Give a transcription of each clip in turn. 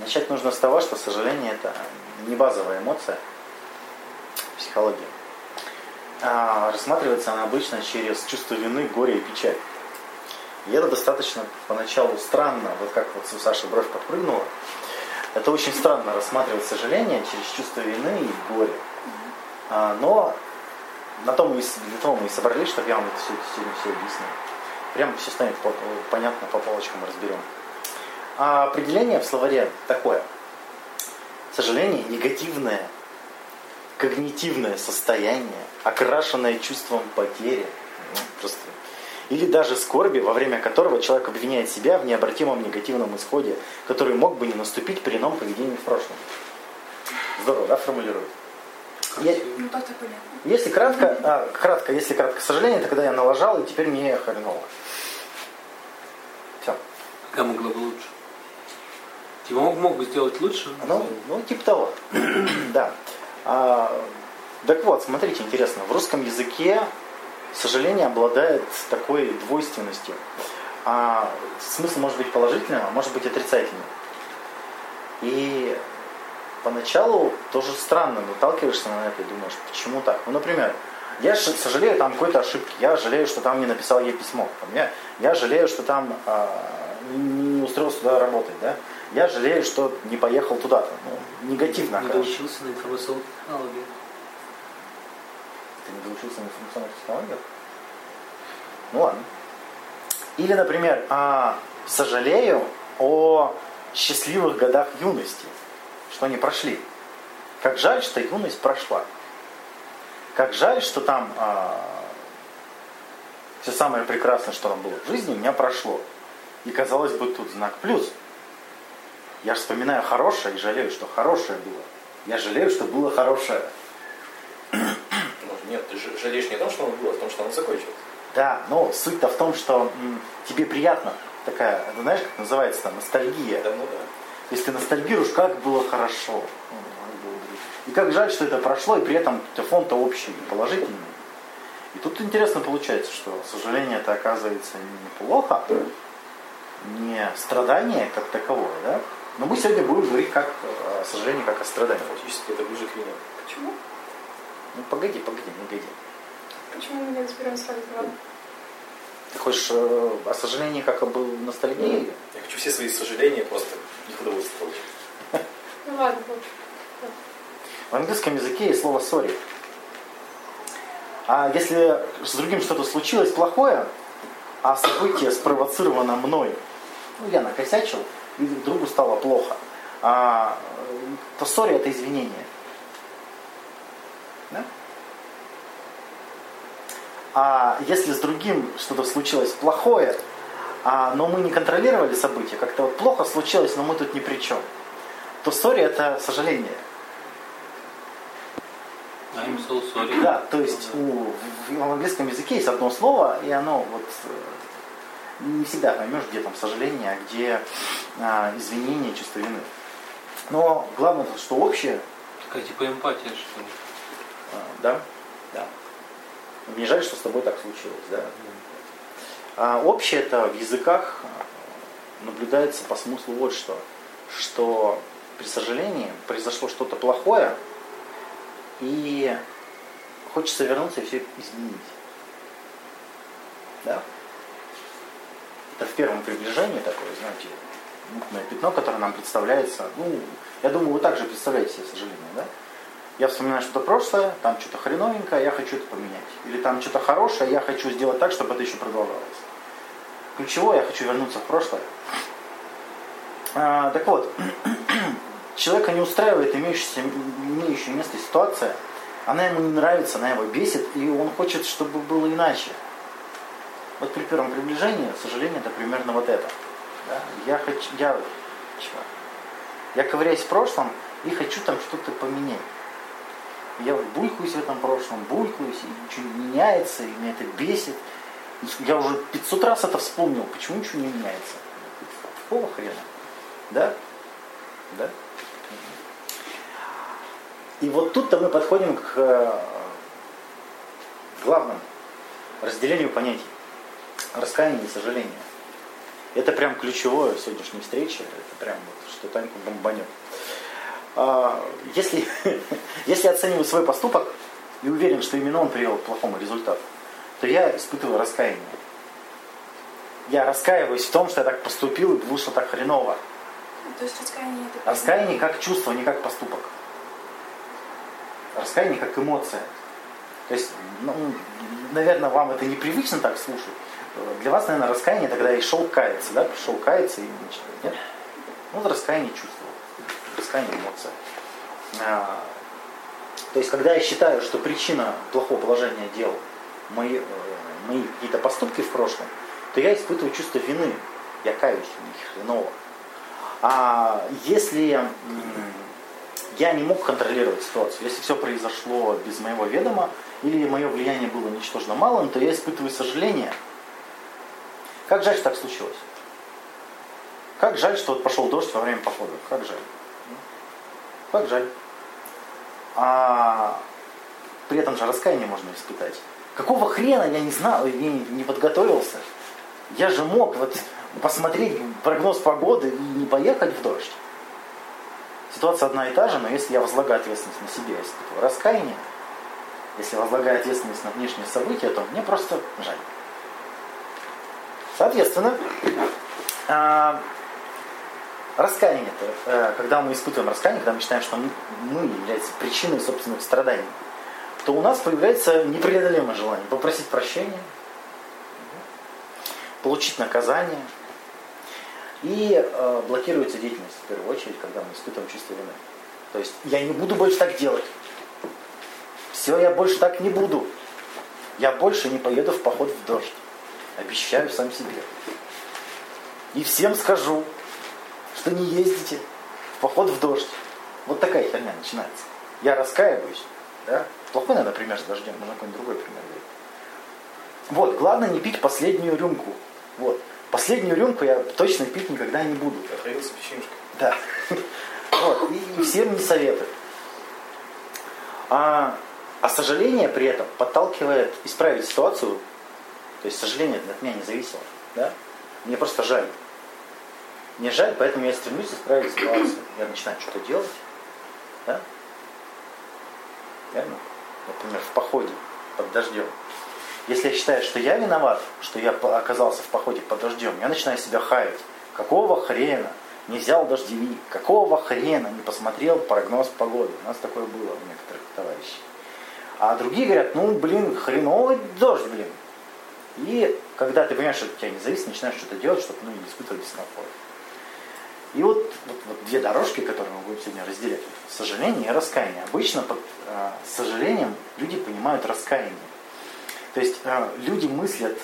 Начать нужно с того, что сожаление это не базовая эмоция психологии. А рассматривается она обычно через чувство вины, горя и печаль. И это достаточно поначалу странно, вот как вот у Саши бровь подпрыгнула. Это очень странно рассматривать сожаление через чувство вины и горе. А, но на том мы, для того мы и собрались, чтобы я вам это все, сегодня все объяснил. Прямо все станет по, понятно, по полочкам разберем. А определение в словаре такое. Сожаление – негативное, когнитивное состояние, окрашенное чувством потери. Ну, просто или даже скорби, во время которого человек обвиняет себя в необратимом негативном исходе, который мог бы не наступить при ином поведении в прошлом. Здорово, да, формулирует? Я, ну, так-то понятно. Если кратко, а, кратко, если кратко сожаление, тогда я налажал, и теперь мне хреново. Все. Как могло бы лучше? Типа мог, мог бы сделать лучше? Ну, ну типа того. да. А, так вот, смотрите, интересно. В русском языке сожаление обладает такой двойственностью. А смысл может быть положительным, а может быть отрицательным. И поначалу тоже странно, наталкиваешься на это и думаешь, почему так? Ну, например, я сожалею там какой-то ошибки, я жалею, что там не написал ей письмо, я, я жалею, что там а, не устроился туда работать, да? Я жалею, что не поехал туда-то. Ну, негативно. Не доучился на информационных технологиях. Ты не доучился на информационных технологиях? Ну ладно. Или, например, а, сожалею о счастливых годах юности, что они прошли. Как жаль, что юность прошла. Как жаль, что там а, все самое прекрасное, что там было в жизни, у меня прошло. И казалось бы, тут знак плюс. Я вспоминаю хорошее и жалею, что хорошее было. Я жалею, что было хорошее. Нет, ты жалеешь не о том, что оно было, а о том, что оно закончилось. Да, но суть-то в том, что м, тебе приятно такая, ну, знаешь, как называется там, ностальгия. Да, ну да. Если ты ностальгируешь, как было хорошо. И как жаль, что это прошло, и при этом фон-то общий, положительный. И тут интересно получается, что сожаление это оказывается не плохо, не страдание как таковое, да? Но мы сегодня будем говорить как о сожалении, как о страдании. Фактически это ближе к вине. Почему? Ну погоди, погоди, не погоди. Почему мы не разберем сразу ладно? Ты хочешь э, о сожалении как об ностальгии? Я хочу все свои сожаления просто их удовольствие получить. Ну ладно. В английском языке есть слово sorry. А если с другим что-то случилось плохое, а событие спровоцировано мной, ну я накосячил, и другу стало плохо, а, то sorry это извинение. Да? А если с другим что-то случилось плохое, а, но мы не контролировали события, как-то вот плохо случилось, но мы тут ни при чем, то sorry это сожаление. I'm so sorry. Да, то есть у, в английском языке есть одно слово, и оно вот э, не всегда поймешь, где там сожаление, а где а, извинение, чувство вины. Но главное, что общее. Такая типа эмпатия, что ли. А, да, да. Мне жаль, что с тобой так случилось, да. А общее это в языках наблюдается по смыслу вот что, что при сожалении произошло что-то плохое, и хочется вернуться и все изменить. Да? Это в первом приближении такое, знаете, мутное пятно, которое нам представляется. Ну, я думаю, вы также представляете себе сожаление, да? Я вспоминаю что-то прошлое, там что-то хреновенькое, я хочу это поменять. Или там что-то хорошее, я хочу сделать так, чтобы это еще продолжалось. Ключевое, я хочу вернуться в прошлое. А, так вот, человека не устраивает имеющаяся, имеющая место ситуация, она ему не нравится, она его бесит, и он хочет, чтобы было иначе. Вот при первом приближении, к сожалению, это примерно вот это. Да? Я хочу, я, чего? я ковыряюсь в прошлом и хочу там что-то поменять. Я булькаюсь в этом прошлом, булькаюсь, и ничего не меняется, и меня это бесит. Я уже 500 раз это вспомнил, почему ничего не меняется? Какого хрена? Да? Да? И вот тут-то мы подходим к э, главному разделению понятий. Раскаяние и сожаление. Это прям ключевое в сегодняшней встрече. Это прям вот, что Таньку бомбанет. А, если, если оцениваю свой поступок и уверен, что именно он привел к плохому результату, то я испытываю раскаяние. Я раскаиваюсь в том, что я так поступил и вышло так хреново. То есть раскаяние это... Раскаяние как чувство, не как поступок. Раскаяние как эмоция. То есть, ну, наверное, вам это непривычно так слушать. Для вас, наверное, раскаяние тогда и шел каяться, да? Пришел каяться и ничего. Нет? Ну, раскаяние чувство. Раскаяние эмоция. А, то есть, когда я считаю, что причина плохого положения дел мои, э, мои какие-то поступки в прошлом, то я испытываю чувство вины. Я каюсь в них хреново. А если я не мог контролировать ситуацию, если все произошло без моего ведома, или мое влияние было ничтожно малым, то я испытываю сожаление. Как жаль, что так случилось. Как жаль, что вот пошел дождь во время похода. Как жаль. Как жаль. А при этом же раскаяние можно испытать. Какого хрена я не знал, не, не подготовился? Я же мог вот посмотреть прогноз погоды и не поехать в дождь. Ситуация одна и та же, но если я возлагаю ответственность на себя, если такое раскаяние, если возлагаю ответственность на внешние события, то мне просто жаль. Соответственно, а, раскаяние, это, э, когда мы испытываем раскаяние, когда мы считаем, что мы являемся причиной собственных страданий, то у нас появляется непреодолимое желание попросить прощения, получить наказание, и э, блокируется деятельность, в первую очередь, когда мы испытываем чувство вины. То есть я не буду больше так делать. Все, я больше так не буду. Я больше не поеду в поход в дождь. Обещаю сам себе. И всем скажу, что не ездите в поход в дождь. Вот такая херня начинается. Я раскаиваюсь. Да? Плохой, наверное, пример с дождем, можно какой-нибудь другой пример говорить. Вот, главное не пить последнюю рюмку. Вот. Последнюю рюмку я точно пить никогда не буду. Отравился печенюшкой. Да. Вот. И всем не советую. А, а сожаление при этом подталкивает исправить ситуацию. То есть сожаление от меня не зависело. Да? Мне просто жаль. Мне жаль, поэтому я стремлюсь исправить ситуацию. Я начинаю что-то делать. Да? Верно? Например, в походе под дождем. Если я считаю, что я виноват, что я оказался в походе под дождем, я начинаю себя хаять. Какого хрена не взял дождевик? Какого хрена не посмотрел прогноз погоды? У нас такое было у некоторых товарищей. А другие говорят, ну, блин, хреновый дождь, блин. И когда ты понимаешь, что от тебя не зависит, начинаешь что-то делать, чтобы ну, не испытывать дискомфорт. И вот, вот, вот две дорожки, которые мы будем сегодня разделять. Сожаление и раскаяние. Обычно под э, сожалением люди понимают раскаяние. То есть э, люди мыслят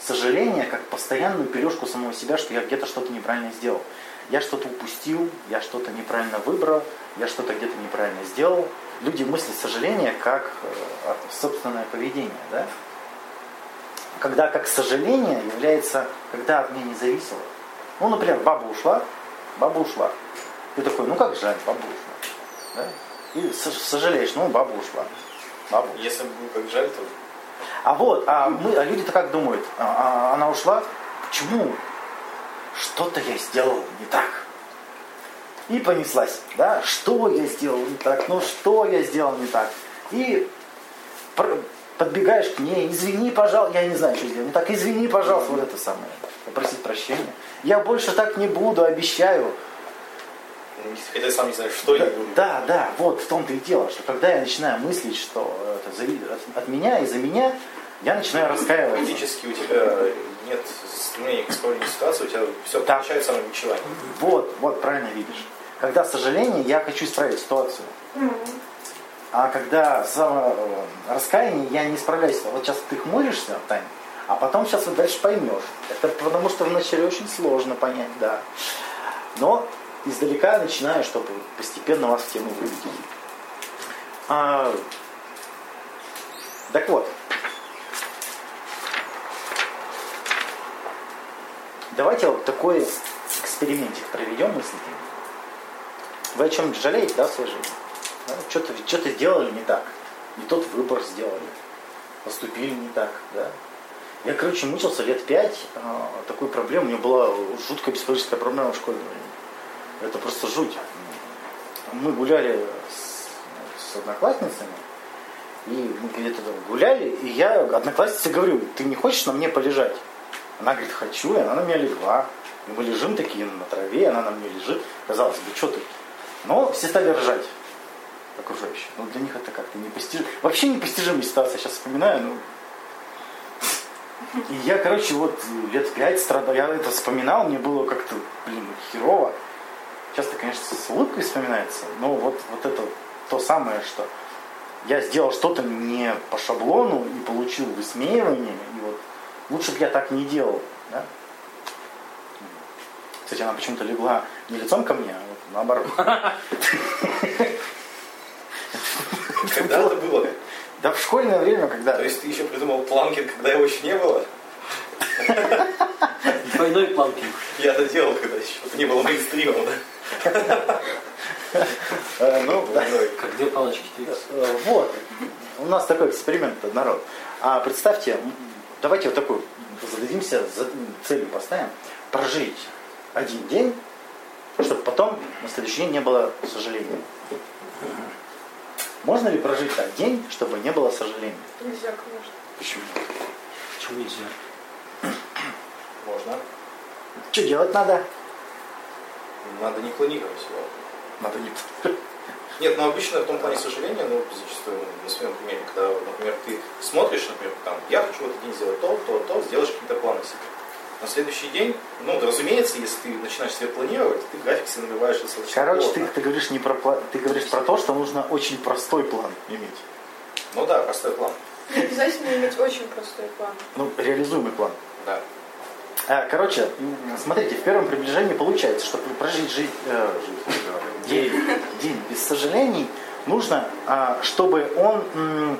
сожаление как постоянную пележку самого себя, что я где-то что-то неправильно сделал. Я что-то упустил, я что-то неправильно выбрал, я что-то где-то неправильно сделал. Люди мыслят сожаление как э, собственное поведение. Да? Когда как сожаление является, когда от меня не зависело. Ну, например, баба ушла, баба ушла. Ты такой, ну как жаль, баба ушла. Да? И сожалеешь, ну баба ушла. Баба. Если бы как жаль, то а вот, а, мы, а люди-то как думают? А, а, она ушла? Почему? Что-то я сделал не так. И понеслась, да? Что я сделал не так? Ну что я сделал не так? И подбегаешь к ней, извини, пожалуйста, я не знаю, что сделал не так, извини, пожалуйста, вот это самое, попросить прощения. Я больше так не буду, обещаю. Хотя сам не знаешь, что да, я буду. Да, да, вот в том-то и дело, что когда я начинаю мыслить, что это от, от меня и за меня, я начинаю раскаиваться. Фактически у тебя нет стремления к исправлению ситуации, у тебя все да. получается самобичевание. Вот, вот, правильно видишь. Когда сожаление, я хочу исправить ситуацию. А когда само э, раскаяние, я не справляюсь. Вот сейчас ты хмуришься, Тань, а потом сейчас вот дальше поймешь. Это потому что вначале очень сложно понять, да. Но издалека начинаю, чтобы постепенно вас в тему вывести. А, так вот, Давайте вот такой экспериментик проведем мыслительный. Вы о чем жалеете, да, в своей жизни? Да? Что-то, что-то сделали не так. Не тот выбор сделали. Поступили не так, да. Я, короче, мучился лет пять а, такой проблемой. У меня была жуткая психологическая проблема в школе. Это просто жуть. Мы гуляли с, с одноклассницами, и мы где-то там гуляли, и я однокласснице говорю, ты не хочешь на мне полежать? Она говорит, хочу, и она на меня легла. И мы лежим такие на траве, она на мне лежит. Казалось бы, что ты? Но все стали ржать окружающие. Но для них это как-то непостижимо. Вообще непостижимая ситуация, сейчас вспоминаю, ну, и я, короче, вот лет пять страдал, я это вспоминал, мне было как-то, блин, херово. Часто, конечно, с улыбкой вспоминается, но вот, вот это то самое, что я сделал что-то не по шаблону и получил высмеивание, и вот лучше бы я так не делал. Да? Кстати, она почему-то легла не лицом ко мне, а вот наоборот. Когда это было? Да в школьное время, когда... То есть ты еще придумал планкинг, когда его еще не было? Двойной планкинг. Я это делал, когда еще не было мейнстримом, да? Э, Ну. Как две палочки Твикс. Э, Вот. У нас такой эксперимент, народ. А представьте, давайте вот такую зададимся, за- целью поставим, прожить один день, чтобы потом на следующий день не было сожаления. Можно ли прожить так день, чтобы не было сожалений? Нельзя, конечно. Почему? Почему нельзя? Можно. Что делать надо? Надо не клонировать его. Надо не... Нет, ну обычно в том плане сожаления, ну, зачастую, ну, на своем примере, когда, например, ты смотришь, например, там, я хочу в этот день сделать то, то, то, сделаешь какие-то планы себе. На следующий день, ну, да, разумеется, если ты начинаешь себе планировать, ты график себе набиваешь достаточно Короче, ты, плотно. ты говоришь не про ты говоришь про то, что нужно очень простой план иметь. Ну да, простой план. Не обязательно иметь очень простой план. Ну, реализуемый план. Да. А, Короче, смотрите, в первом приближении получается, чтобы прожить жизнь, э, жизнь, говорю, день, день без сожалений, нужно, а, чтобы он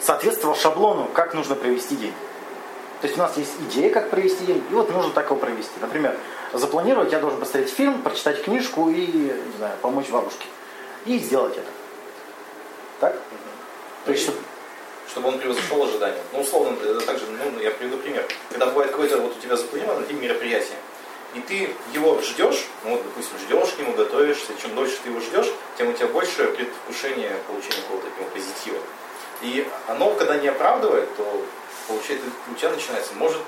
соответствовал шаблону, как нужно провести день. То есть у нас есть идея, как провести день, и вот нужно так его провести. Например, запланировать, я должен посмотреть фильм, прочитать книжку и, не знаю, помочь бабушке. И сделать это. Так? То есть, чтобы Чтобы он превзошел ожидания. Ну, условно, это также, ну, я приведу пример. Когда бывает какой-то вот у тебя запланирован день мероприятия, и ты его ждешь, ну вот, допустим, ждешь к нему, готовишься, чем дольше ты его ждешь, тем у тебя больше предвкушение получения какого-то такого позитива. И оно, когда не оправдывает, то получается, у тебя начинается, может,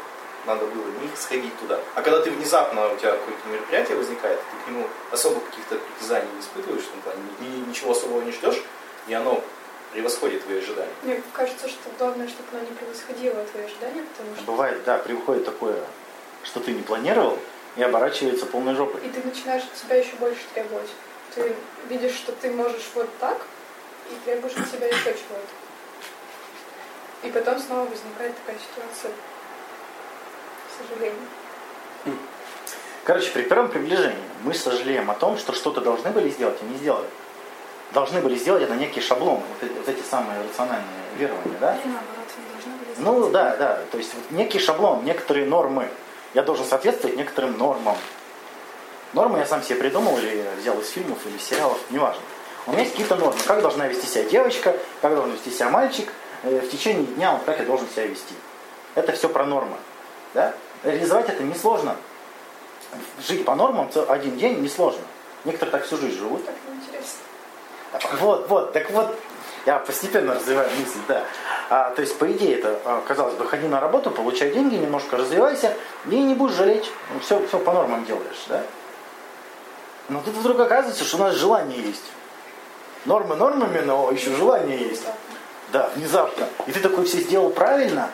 надо было не сходить туда. А когда ты внезапно, у тебя какое-то мероприятие возникает, ты к нему особо каких-то притязаний не испытываешь, в том плане, ни- ничего особого не ждешь, и оно превосходит твои ожидания. Мне кажется, что главное, чтобы оно не превосходило твои ожидания, потому что Бывает, да, приходит такое, что ты не планировал, и оборачивается полной жопой. и ты начинаешь от себя еще больше требовать. Ты видишь, что ты можешь вот так, и требуешь от себя еще чего-то. И потом снова возникает такая ситуация. К сожалению. Короче, при первом приближении мы сожалеем о том, что что-то должны были сделать, и не сделали. Должны были сделать это некий шаблон, вот эти, вот эти самые рациональные верования, да? Или наоборот, не должны были Ну да, да, то есть вот некий шаблон, некоторые нормы. Я должен соответствовать некоторым нормам. Нормы я сам себе придумал или взял из фильмов или сериалов, неважно. У меня есть какие-то нормы. Как должна вести себя девочка, как должен вести себя мальчик. Э, В течение дня вот как я должен себя вести. Это все про нормы. Да? Реализовать это несложно. Жить по нормам один день несложно. Некоторые так всю жизнь живут. Так неинтересно. Вот, вот, так вот, я постепенно развиваю мысль, да. А, то есть, по идее, это, а, казалось бы, ходи на работу, получай деньги, немножко развивайся, и не будешь жалеть, все, все по нормам делаешь, да. Но тут вдруг оказывается, что у нас желание есть. Нормы нормами, но еще желание есть. Да, внезапно. И ты такой все сделал правильно,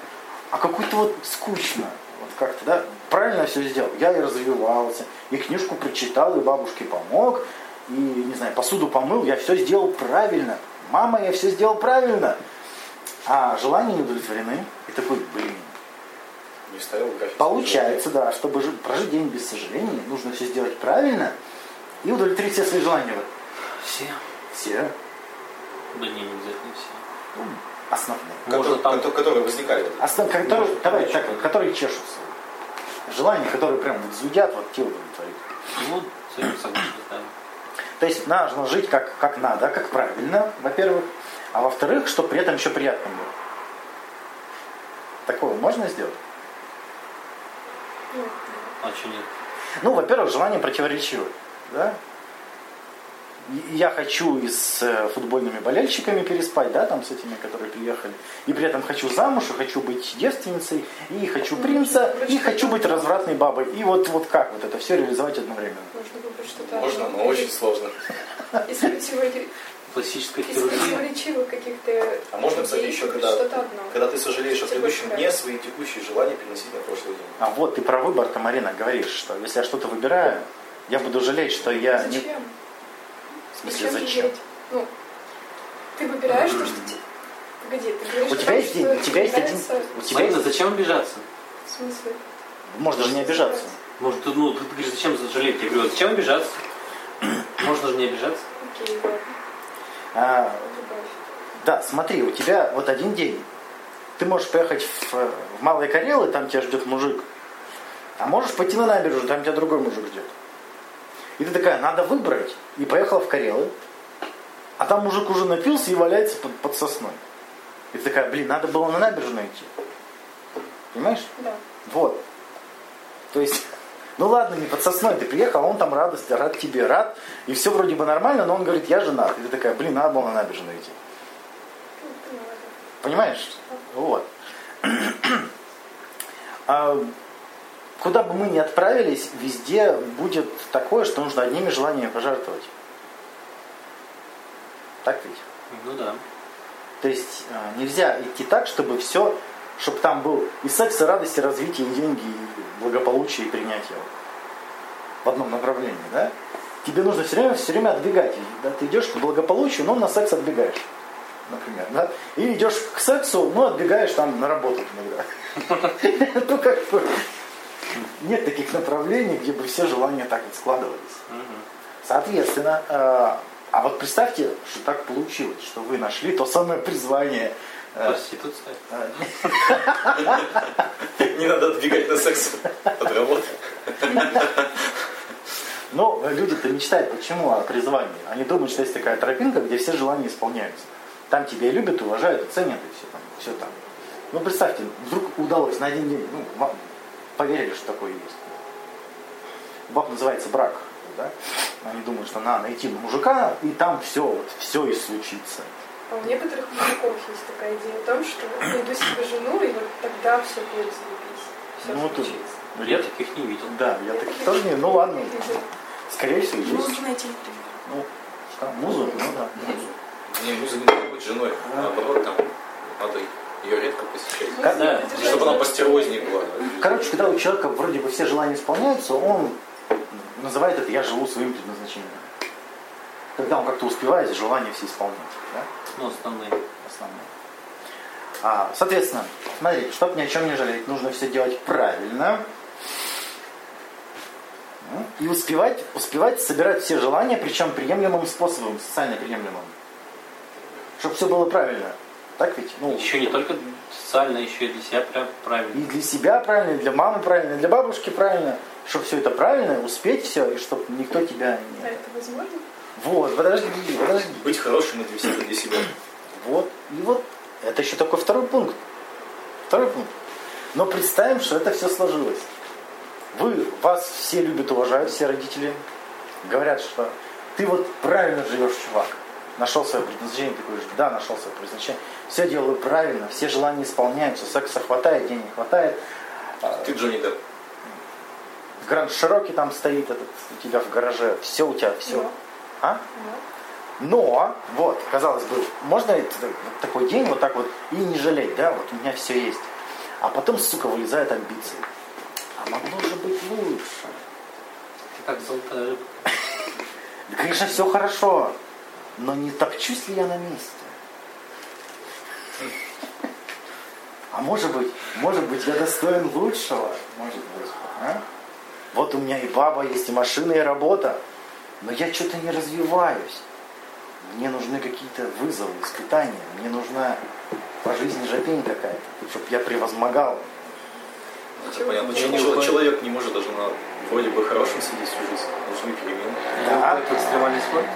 а какой-то вот скучно. Вот как-то, да, правильно все сделал. Я и развивался, и книжку прочитал, и бабушке помог, и, не знаю, посуду помыл, я все сделал правильно. Мама, я все сделал правильно. А желания не удовлетворены. И такой, блин. Не ставил график. Получается, да, чтобы жи- прожить день без сожалений, нужно все сделать правильно и удовлетворить все свои желания. Вот Все. Все Да не, не обязательно все. Основные. Можно Которые, там- кото- которые возникали. Основ, которые, Может, давай так, которые чешутся. Желания, которые прям вот зудят, вот те удовлетворить. Ну, согласен, да. То есть нужно жить как, как надо, как правильно, во-первых. А во-вторых, чтобы при этом еще приятно было. Такое можно сделать? Ну, А что нет? Ну, во-первых, желание противоречивое. Да? Я хочу и с э, футбольными болельщиками переспать, да, там с этими, которые приехали. И при этом хочу замуж, и хочу быть девственницей, и хочу принца, и хочу быть развратной бабой. И вот, вот как вот это все реализовать одновременно? можно но очень сложно. Из хирургия. противоречивых каких-то А можно, кстати, еще когда, что-то одно. когда ты сожалеешь о предыдущем дне, свои текущие желания переносить на прошлый день. А вот ты про выбор, Марина, говоришь, что если я что-то выбираю, я буду жалеть, что я не... Зачем? В смысле, Зачем зачем? Ну, ты выбираешь то, что тебе... Погоди, ты говоришь У тебя есть, что день- у тебя есть один... У тебя Марина, есть... зачем обижаться? В смысле? Можно же не обижаться. Может, ты, ну, ты говоришь, зачем жалеть? Я говорю, зачем обижаться? Можно же не обижаться. Окей, ладно. А. Да, смотри, у тебя вот один день. Ты можешь поехать в, в Малые Карелы, там тебя ждет мужик. А можешь пойти на набережную, там тебя другой мужик ждет. И ты такая, надо выбрать. И поехала в Карелы. А там мужик уже напился и валяется под, под сосной. И ты такая, блин, надо было на набережную идти. Понимаешь? Да. Вот. То есть, ну ладно, не под сосной ты приехал, а он там радость, рад тебе, рад. И все вроде бы нормально, но он говорит, я женат. И ты такая, блин, надо было на набережную идти. Понимаешь? Вот. А куда бы мы ни отправились, везде будет такое, что нужно одними желаниями пожертвовать. Так ведь? Ну да. То есть а, нельзя идти так, чтобы все, чтобы там был и секс, и радость, и развитие, и деньги, и благополучие, и принятие. В одном направлении, да? Тебе нужно все время, все время отбегать. Да? Ты идешь к благополучию, но на секс отбегаешь. Например, да? И идешь к сексу, но отбегаешь там на работу иногда. Ну, как бы, нет таких направлений, где бы все желания так вот складывались. Соответственно, э, а вот представьте, что так получилось, что вы нашли то самое призвание. э, Проституция. э, Не надо отбегать на секс от работы. Но люди-то мечтают почему о призвании? Они думают, что есть такая тропинка, где все желания исполняются. Там тебя любят, уважают, и ценят, и все там. Все там. Ну представьте, вдруг удалось на один день, ну, поверили, что такое есть. Баб называется брак. Да? Они думают, что надо найти мужика, и там все, вот, все и случится. А у некоторых мужиков есть такая идея о том, что найду себе жену, и вот тогда все будет заебись. Все Ну, случится. Я таких не видел. Да, я таких тоже не, ну ладно, скорее всего, есть. Нужно найти, например. Ну, что, музу? Ну да. Не, муза не надо быть женой. Наоборот, там надо ее редко Как- да, держать Чтобы она постерознее была. Короче, когда у человека вроде бы все желания исполняются, он называет это «я живу своим предназначением». Когда он как-то успевает желания все исполнять. Да? Ну, основные. Основное. А, соответственно, смотри, чтобы ни о чем не жалеть, нужно все делать правильно. Ну, И успевать, успевать собирать все желания, причем приемлемым способом, социально приемлемым. Чтобы все было правильно. Так ведь? Ну, Еще не только социально, еще и для себя прям и правильно. для себя правильно, и для мамы правильно, и для бабушки правильно. Чтобы все это правильно, успеть все, и чтобы никто тебя А не... это возможно? Вот, подожди, подожди. Быть хорошим и для себя, для себя. Вот, и вот, это еще такой второй пункт. Второй пункт. Но представим, что это все сложилось. Вы, вас все любят, уважают, все родители. Говорят, что ты вот правильно живешь, чувак. Нашел свое предназначение, ты говоришь, да, нашел свое предназначение. Все делаю правильно, все желания исполняются, секса хватает, денег хватает. А, Ты Джонни Депп. Гранд Широкий там стоит этот, у тебя в гараже. Все у тебя, все. Но. А? Но. Но, вот, казалось бы, можно такой день вот так вот и не жалеть, да, вот у меня все есть. А потом, сука, вылезают амбиции. А могло же быть лучше. Ты как золотая рыбка. Да, конечно, все хорошо, но не топчусь ли я на месте? А может быть, может быть, я достоин лучшего? Может быть, а? Вот у меня и баба есть, и машина, и работа. Но я что-то не развиваюсь. Мне нужны какие-то вызовы, испытания. Мне нужна по жизни жопень какая-то, чтобы я превозмогал. Это понятно. Я Чел- не чел- уходит. Человек не может даже на вроде бы хорошем сидеть всю жизнь. Нужны перемены. Да. Экстремальный спорт.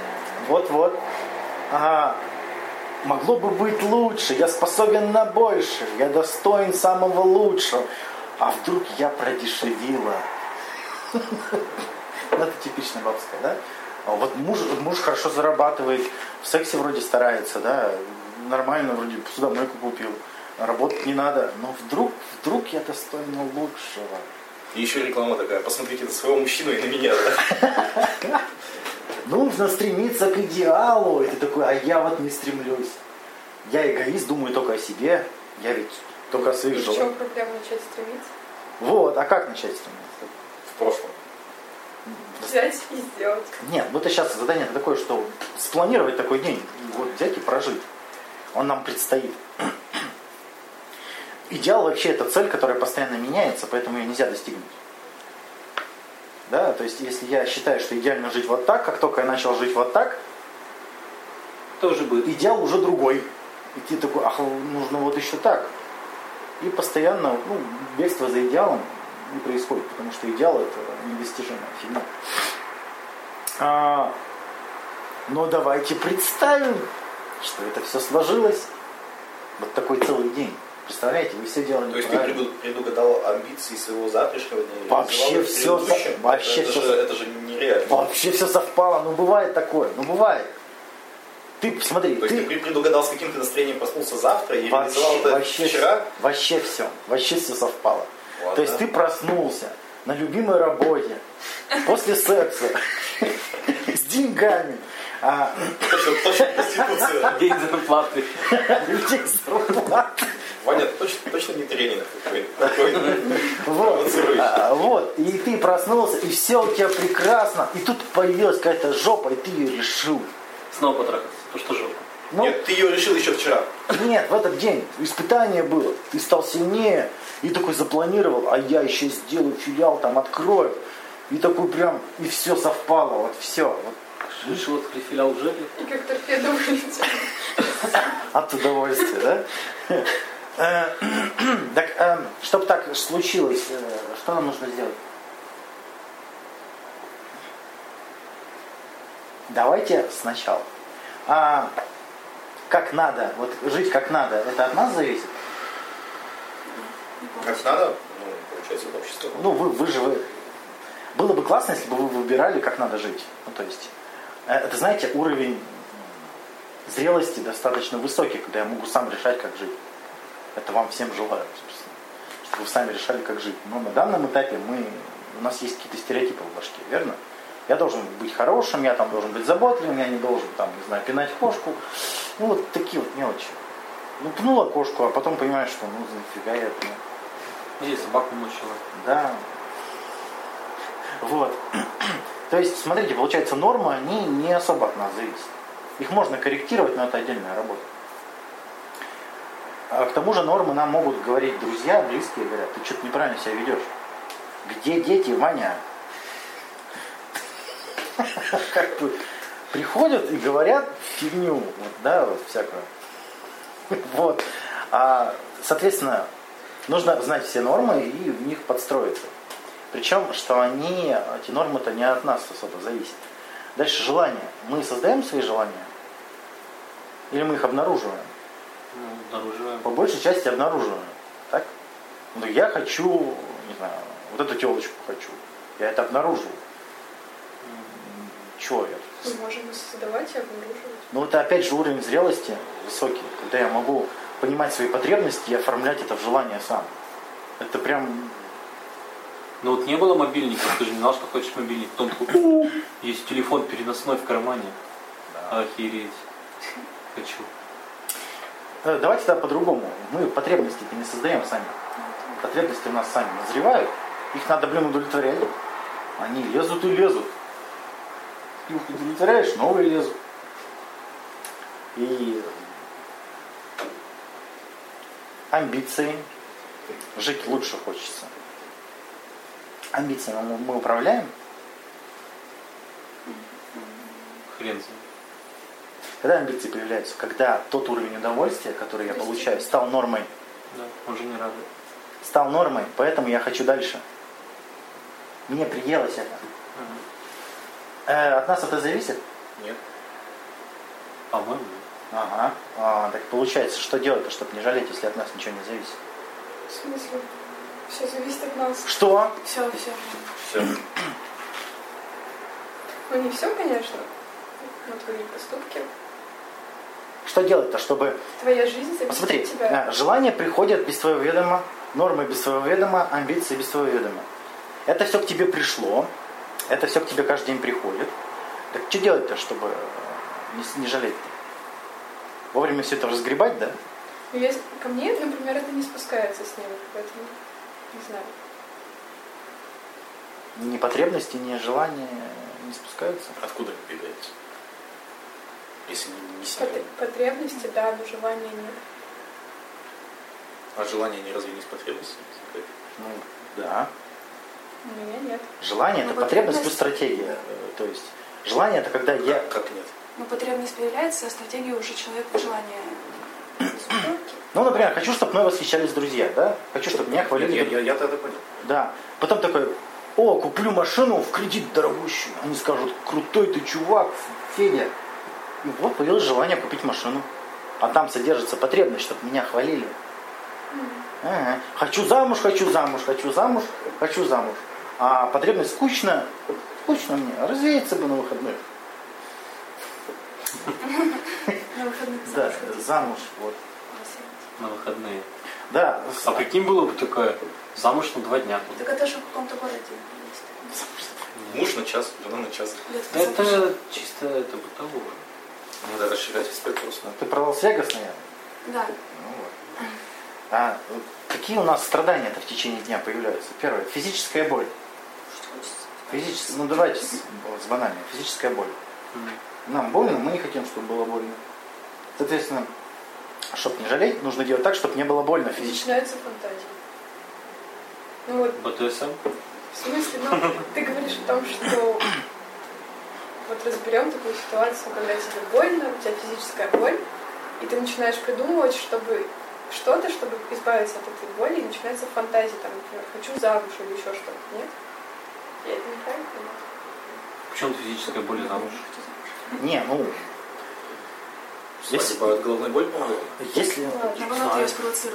Вот-вот. Ага. могло бы быть лучше, я способен на больше, я достоин самого лучшего. А вдруг я продешевила? Ну, Это типичная бабская, да? А Вот муж, муж хорошо зарабатывает, в сексе вроде старается, да, нормально вроде посудомойку купил, работать не надо, но вдруг, вдруг я достоин лучшего. И еще реклама такая, посмотрите на своего мужчину и на меня. да. Нужно стремиться к идеалу. И ты такой, а я вот не стремлюсь. Я эгоист, думаю только о себе. Я ведь только о своих И в чем желаниях. проблема начать стремиться? Вот, а как начать стремиться? В прошлом. Взять и сделать. Нет, вот это сейчас задание такое, что спланировать такой день, вот взять и прожить. Он нам предстоит. Идеал вообще это цель, которая постоянно меняется, поэтому ее нельзя достигнуть. Да, то есть если я считаю, что идеально жить вот так, как только я начал жить вот так, Тоже будет. идеал уже другой. И ты такой, ах, нужно вот еще так. И постоянно, ну, бегство за идеалом не происходит, потому что идеал это недостижимая фигня. А, но давайте представим, что это все сложилось. Вот такой целый день. Представляете, вы все делали То есть ты правильно. предугадал амбиции своего завтрашнего дня? Вообще реализовал их в всё со- предыдущем? вообще это, всё же, это же нереально. Вообще все совпало. Ну бывает такое, ну бывает. Ты смотри, То есть ты, ты предугадал, с каким ты настроением проснулся завтра и Вообще, реализовал это вообще, вчера? вообще все. Вообще все совпало. Ладно. То есть ты проснулся на любимой работе, после секса, с деньгами, а, Точно. День зарплаты. людей зарплаты. Ваня, точно, точно не тренинг какой Такой Вот. провоцирующий. А, вот. И ты проснулся, и все у тебя прекрасно. И тут появилась какая-то жопа, и ты ее решил. Снова потрахаться. То что жопа. Ну, Нет, ты ее решил еще вчера. Нет, в этот день испытание было. Ты стал сильнее и такой запланировал, а я еще сделаю филиал, там открою. И такой прям, и все совпало, вот все. Вот, Решил открыть филиал в жопе. И как торпеда вылетела. от удовольствия, да? Э, Так, чтобы так случилось, э, что нам нужно сделать? Давайте сначала. А как надо, вот жить как надо, это от нас зависит? Как надо, ну, получается, от общества. Ну, вы, вы же вы. Было бы классно, если бы вы выбирали, как надо жить. Ну, то есть, э, это, знаете, уровень зрелости достаточно высокий, когда я могу сам решать, как жить. Это вам всем желаю, собственно. Чтобы вы сами решали, как жить. Но на данном этапе мы, у нас есть какие-то стереотипы в башке, верно? Я должен быть хорошим, я там должен быть заботливым, я не должен там, не знаю, пинать кошку. Ну, вот такие вот мелочи. Ну, пнула кошку, а потом понимаешь, что ну, нафига я пну. Здесь собаку мучила. Да. Вот. То есть, смотрите, получается, нормы, они не особо от нас зависят. Их можно корректировать, но это отдельная работа. А к тому же нормы нам могут говорить друзья, близкие, говорят, ты что-то неправильно себя ведешь. Где дети, Ваня? Как бы приходят и говорят фигню, да, вот всякую. Вот. А, соответственно, нужно знать все нормы и в них подстроиться. Причем, что они, эти нормы-то не от нас особо зависят. Дальше желания. Мы создаем свои желания? Или мы их обнаруживаем? Обнаруживаем. По большей части обнаруживаем. Так? Ну, я хочу, не знаю, вот эту телочку хочу. Я это обнаружил. Чего я? Мы можем создавать и обнаруживать. Ну, это опять же уровень зрелости высокий, когда я могу понимать свои потребности и оформлять это в желание сам. Это прям Ну вот не было мобильников, ты же не знал, что хочешь мобильник. Потом «У, есть телефон переносной в кармане. Охереть. Хочу. Э, Давайте тогда по-другому. Мы потребности-то не создаем сами. Потребности у нас сами назревают. Их надо, блин, удовлетворять. Они лезут и лезут. Ты их удовлетворяешь, новые лезут. И амбиции. Жить лучше хочется. Амбиции мы, управляем. Хрен ним. Когда амбиции появляются? Когда тот уровень удовольствия, который я получаю, стал нормой. Да, он же не радует. стал нормой, поэтому я хочу дальше. Мне приелось это. Э, от нас это зависит? Нет. По-моему, Ага. А, так получается, что делать-то, чтобы не жалеть, если от нас ничего не зависит? В смысле? Все зависит от нас. Что? Все, все. Все. Ну не все, конечно. Но твои поступки. Что делать-то, чтобы... Твоя жизнь зависит Посмотри, от тебя. э, желания приходят без твоего ведома, нормы без твоего ведома, амбиции без твоего ведома. Это все к тебе пришло, это все к тебе каждый день приходит. Так что делать-то, чтобы э, не, не жалеть? Вовремя все это разгребать, да? Но есть, ко мне, например, это не спускается с ним, поэтому не знаю. Ни потребности, ни желания не спускаются. Откуда они появляются? Если не, не. Потребности, да, но желания нет. А желание не разве не с потребностью? Ну, да. У меня нет. Желание это Ну, потребность плюс стратегия. Э, То есть желание это когда я... Как нет? Но потребность появляется, а стратегия уже человек желание. Ну, например, хочу, чтобы мной восхищались друзья, да? Хочу, чтобы меня Я, хвалили. я, я, я тогда понял. Да. Потом такой, о, куплю машину в кредит дорогущую. Они скажут, крутой ты чувак, Федя. И вот появилось желание купить машину. А там содержится потребность, чтобы меня хвалили. Ага. Хочу замуж, хочу замуж, хочу замуж, хочу замуж. А потребность скучно, скучно мне, развеяться бы на выходных. На выходных Да, замуж вот. на выходные. Да, А прикинь, было бы такое, замуж на два дня. Так это же в каком-то городе есть. Муж на час, жена на час. Это чисто это бытовое. Надо расширять услуг. ты про Лас-Вегас, наверное? Да. Ну вот. А какие у нас страдания-то в течение дня появляются? Первое, физическая боль. Что хочется. Физическая, ну давайте с, с банально. Физическая боль. М. Нам больно, мы не хотим, чтобы было больно. Соответственно, чтобы не жалеть, нужно делать так, чтобы не было больно физически. начинается фантазия. Ну вот, БТСМ? в смысле, ну, ты говоришь о том, что вот разберем такую ситуацию, когда тебе больно, у тебя физическая боль, и ты начинаешь придумывать, чтобы что-то, чтобы избавиться от этой боли, и начинается фантазия, там, например, хочу замуж или еще что-то, нет? Я это неправильно понимаю? Почему физическая боль и замуж? Не, ну, Если- от головной боли, по-моему. если Ладно.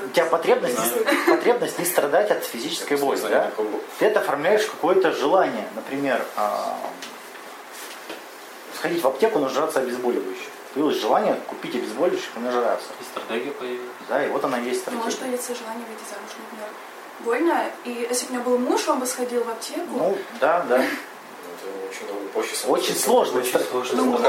У тебя потребность, Не потребность не страдать от физической боли, да? ты это оформляешь какое-то желание. Например, а, сходить в аптеку, нажраться обезболивающих. Появилось желание купить обезболивающих и нажраться. И стратегия появилась. Да, и вот она есть Ну, Может стратегия. появиться желание выйти замуж, например. Больно, и если бы у меня был муж, он бы сходил в аптеку. Ну, да, да. Очень сложно. Очень сложно. Ну,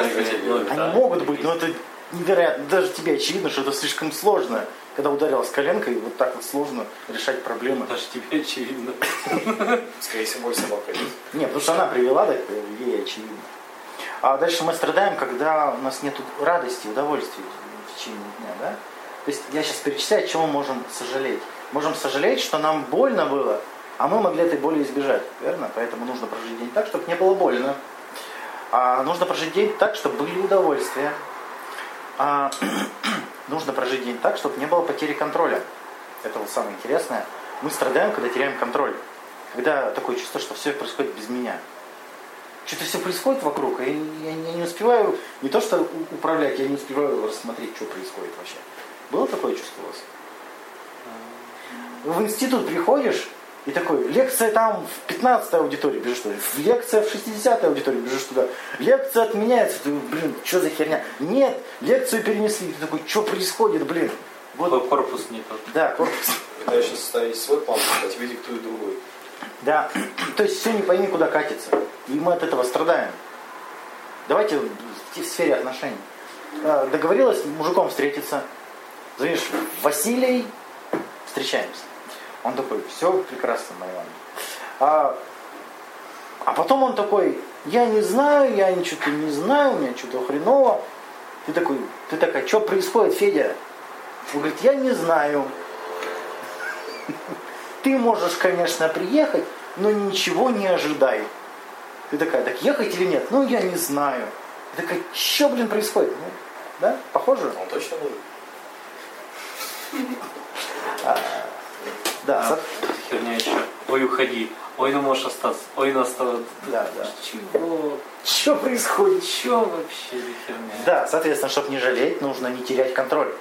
Они могут быть, но это невероятно. Даже тебе очевидно, что это слишком сложно. Когда ударилась коленкой, вот так вот сложно решать проблемы. Даже тебе очевидно. Скорее всего, боль сама пройдет. Не, потому что она привела, так ей очевидно. А дальше мы страдаем, когда у нас нет радости, удовольствия в течение дня, да? То есть я сейчас перечисляю, о чем мы можем сожалеть. Можем сожалеть, что нам больно было, а мы могли этой боли избежать, верно? Поэтому нужно прожить день так, чтобы не было больно. А нужно прожить день так, чтобы были удовольствия. А, нужно прожить день так, чтобы не было потери контроля. Это вот самое интересное. Мы страдаем, когда теряем контроль. Когда такое чувство, что все происходит без меня. Что-то все происходит вокруг, и я, я не успеваю, не то что управлять, я не успеваю рассмотреть, что происходит вообще. Было такое чувство у вас? В институт приходишь, и такой, лекция там в 15 аудитории, бежишь туда, в лекция в 60 аудитории, бежишь туда, лекция отменяется, ты, блин, что за херня? Нет, лекцию перенесли, ты такой, что происходит, блин? Вот, Корпус не тот. да, корпус. Пытаешься составить свой план, а тебе диктует другой. Да, то есть все не пойми, куда катится. И мы от этого страдаем. Давайте в в сфере отношений. А, Договорилась мужиком встретиться. Звонишь, Василий, встречаемся. Он такой, все прекрасно, Ивановна. А, а потом он такой, я не знаю, я ничего не знаю, у меня что-то хреново. Ты такой, ты такая, что происходит, Федя? Он говорит, я не знаю. Ты можешь, конечно, приехать, но ничего не ожидай. Ты такая, так ехать или нет? Ну, я не знаю. Ты такая, что, блин, происходит? Ну, да, похоже? Он точно будет. Да, А, со- эта херня еще ой, уходи, ой, ну можешь остаться, ой, ну осталось. Да, да. Чего? Что происходит? Чё вообще за херня? Да, соответственно, чтобы не жалеть, нужно не терять контроль.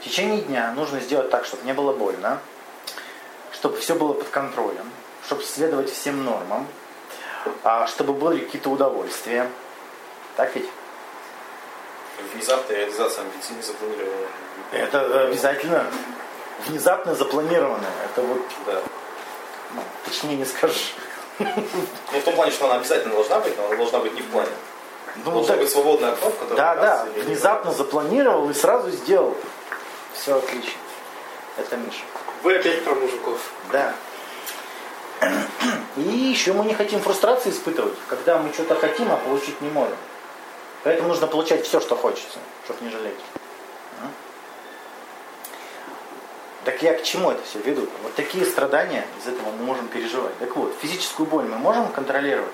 В течение дня нужно сделать так, чтобы не было больно, чтобы все было под контролем, чтобы следовать всем нормам, а чтобы были какие-то удовольствия. Так ведь? Внезапная реализация амбиций не запланированная. Это обязательно внезапно запланированное. Это вот, Да. ну, точнее не скажешь. Ну, в том плане, что она обязательно должна быть, но она должна быть не в плане. Ну, Должна так- быть свободное окно, в котором Да, да, внезапно запланировал и сразу сделал. Все отлично. Это Миша. Вы опять про мужиков. Да. И еще мы не хотим фрустрации испытывать, когда мы что-то хотим, а получить не можем. Поэтому нужно получать все, что хочется, чтобы не жалеть. М? Так я к чему это все веду? Вот такие страдания из этого мы можем переживать. Так вот, физическую боль мы можем контролировать?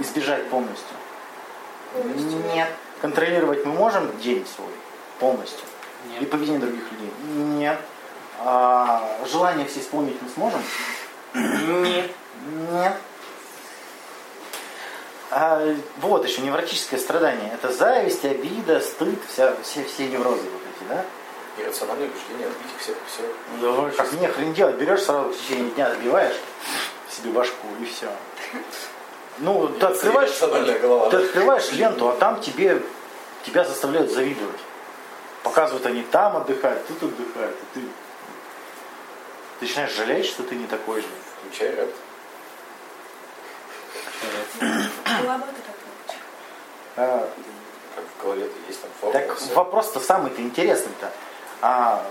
Избежать полностью? Полностью Нет. Контролировать мы можем день свой полностью? И Нет. поведение других людей? Нет. А желание все исполнить мы сможем? Нет. Нет. А, вот еще невротическое страдание. Это зависть, обида, стыд, вся, все, все неврозы вот эти, да? Иррациональное убеждение, отбить их всех, все. Ну, Как не хрен делать, берешь сразу в течение дня, отбиваешь себе башку и все. Ну, ты открываешь, ты открываешь ленту, а там тебе, тебя заставляют завидовать. Показывают, они там отдыхают, тут отдыхают, и ты, ты начинаешь жалеть, что ты не такой же. Включай. Была бы так А, Как в голове есть там формула. Так вопрос-то самый-то интересный-то. А,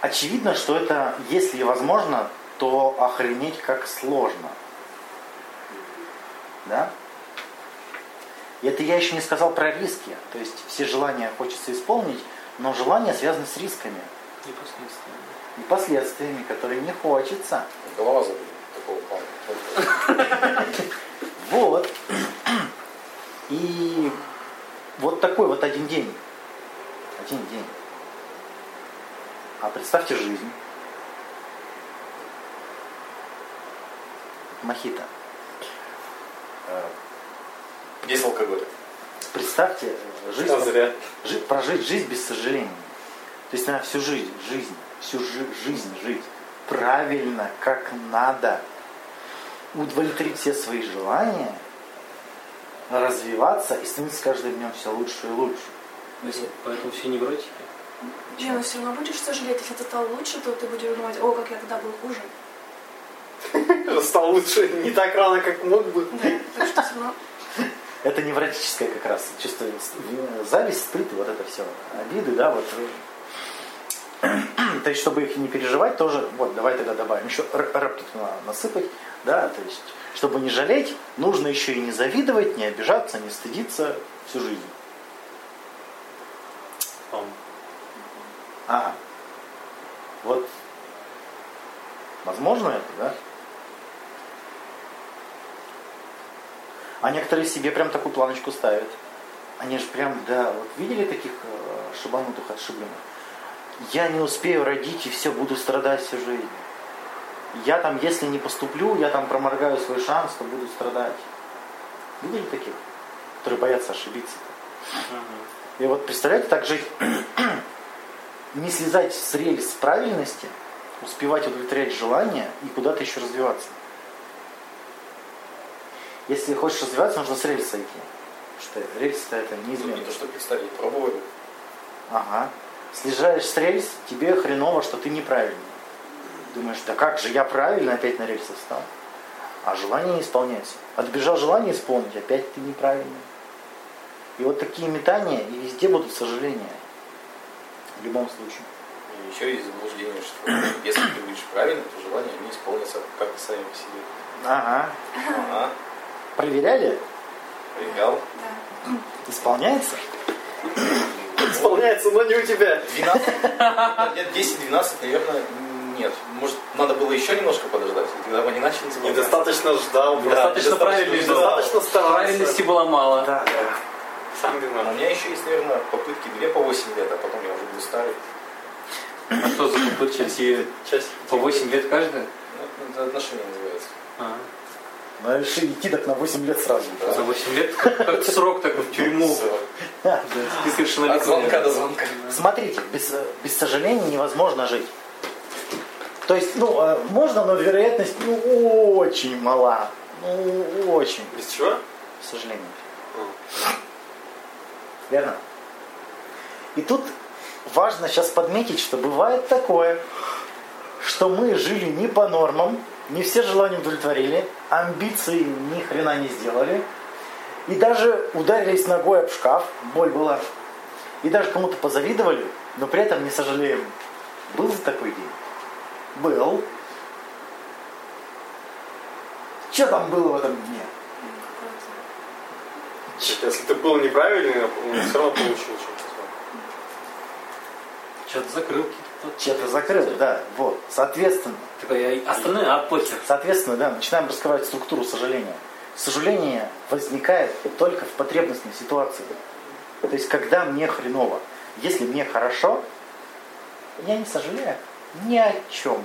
очевидно, что это, если возможно, то охренеть как сложно. Да? И это я еще не сказал про риски. То есть все желания хочется исполнить, но желания связаны с рисками Непосредственно. И последствиями, которые не хочется. Голова забыла такого плана. Вот. И вот такой вот один день. Один день. А представьте жизнь. Мохито. Э, Без алкоголя. Представьте э, жизнь, жи- прожить жизнь без сожалений. То есть надо всю жизнь, жизнь, всю жи- жизнь жить правильно, как надо. Удовлетворить все свои желания, развиваться и становиться с каждым днем все лучше и лучше. Поэтому все невротики. Не, но все равно будешь сожалеть, если ты стал лучше, то ты будешь думать, о, как я тогда был хуже. Стал лучше не так рано, как мог бы. Да, так что все равно Это невротическое как раз чувство зависть, стыд, вот это все, обиды, да, вот. То есть, чтобы их не переживать, тоже, вот, давай тогда добавим еще рэп тут насыпать, да, то есть, чтобы не жалеть, нужно еще и не завидовать, не обижаться, не стыдиться всю жизнь. Ага. Вот. Возможно это, да? А некоторые себе прям такую планочку ставят. Они же прям, да, вот видели таких э, шибанутых отшибленных? Я не успею родить и все, буду страдать всю жизнь. Я там, если не поступлю, я там проморгаю свой шанс, то буду страдать. Видели таких? Которые боятся ошибиться. И вот представляете, так жить, не слезать с рельс правильности, успевать удовлетворять желания и куда-то еще развиваться. Если хочешь развиваться, нужно с рельс сойти. Потому что рельсы это Ну, неизменно. Не то, что представить, пробовали. Ага. Слезаешь с рельс, тебе хреново, что ты неправильный. Думаешь, да как же я правильно опять на рельсы встал? А желание не исполняется. Отбежал желание исполнить, опять ты неправильный. И вот такие метания, и везде будут сожаления. В любом случае. И еще есть заблуждение, что если ты будешь правильно, то желания не исполнятся как-то сами по себе. Ага. Ага, Проверяли? проверял. да. Исполняется? Исполняется, но не у тебя. 12, лет 10-12, наверное, нет. Может, надо было еще немножко подождать, и тогда бы они начали исполняться. Недостаточно ждал. брат. Достаточно правильно Недостаточно ждал. Достаточно старался. Правильности было мало. Да, да. Сам А у виноват. меня еще есть, наверное, попытки 2 по 8 лет, а потом я уже буду старый. А что за попытки? Часть. по 8 лет каждая? Ну, это отношения называется. А, Ну, решили идти так на 8 лет сразу. за 8 лет? Как срок так в тюрьму. Да. Список От звонка до звонка. Смотрите, без, без сожаления невозможно жить. То есть, ну, э, можно, но вероятность, ну, очень мала. Ну, очень, Без чего? к сожалению. Верно? И тут важно сейчас подметить, что бывает такое, что мы жили не по нормам, не все желания удовлетворили, амбиции ни хрена не сделали, и даже ударились ногой об шкаф, боль была, и даже кому-то позавидовали, но при этом не сожалеем. Был же такой день? Был. Что там было в этом дне? Если ты был неправильный, он все равно получил что-то. Что-то закрыл какие-то. Что-то закрыл, да, вот. Соответственно, Такой, а остальное, а похер. Соответственно, да, начинаем раскрывать структуру сожаления. Сожаление возникает только в потребностной ситуации. То есть, когда мне хреново. Если мне хорошо, я не сожалею ни о чем.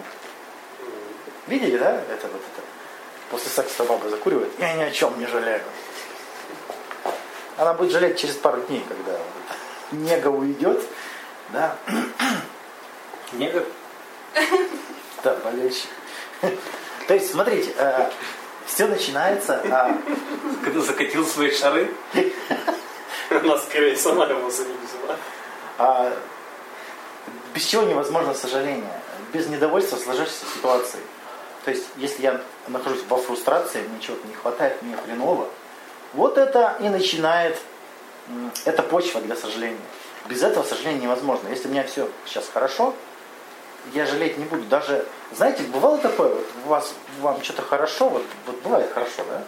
Видели, да, это вот это? После секса баба закуривает, я ни о чем не жалею. Она будет жалеть через пару дней, когда нега уйдет, да, Негр. Да, болельщик. То есть, смотрите, все начинается, Когда закатил свои шары. Она скорее сама его за них взяла. а, без чего невозможно сожаление? Без недовольства сложившейся ситуацией. То есть, если я нахожусь во фрустрации, мне чего-то не хватает, мне хреново, вот это и начинает, это почва для сожаления. Без этого сожаления невозможно. Если у меня все сейчас хорошо, я жалеть не буду. Даже, знаете, бывало такое, вот у вас, вам что-то хорошо, вот, вот бывает хорошо, да?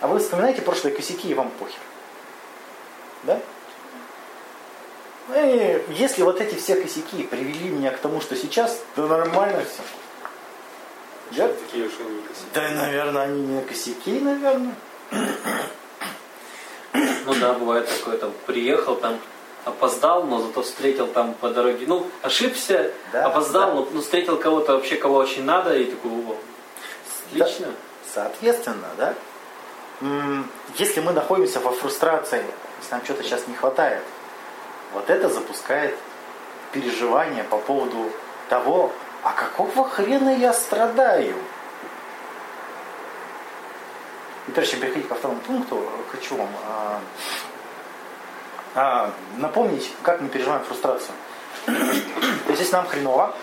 А вы вспоминаете прошлые косяки, и вам похер. Да? Ну И если вот эти все косяки привели меня к тому, что сейчас, то нормально все. Да? Такие уж они косяки. Да, наверное, они не косяки, наверное. Ну да, бывает такое, там, приехал, там, опоздал, но зато встретил там по дороге, ну, ошибся, Да, опоздал, да. но ну, встретил кого-то вообще, кого очень надо, и такой, о, отлично. Соответственно, да, если мы находимся во фрустрации, если нам что-то сейчас не хватает, вот это запускает переживания по поводу того, а какого хрена я страдаю? И прежде чем переходить ко второму пункту, хочу вам а, напомнить, как мы переживаем фрустрацию. То есть, если нам хреново,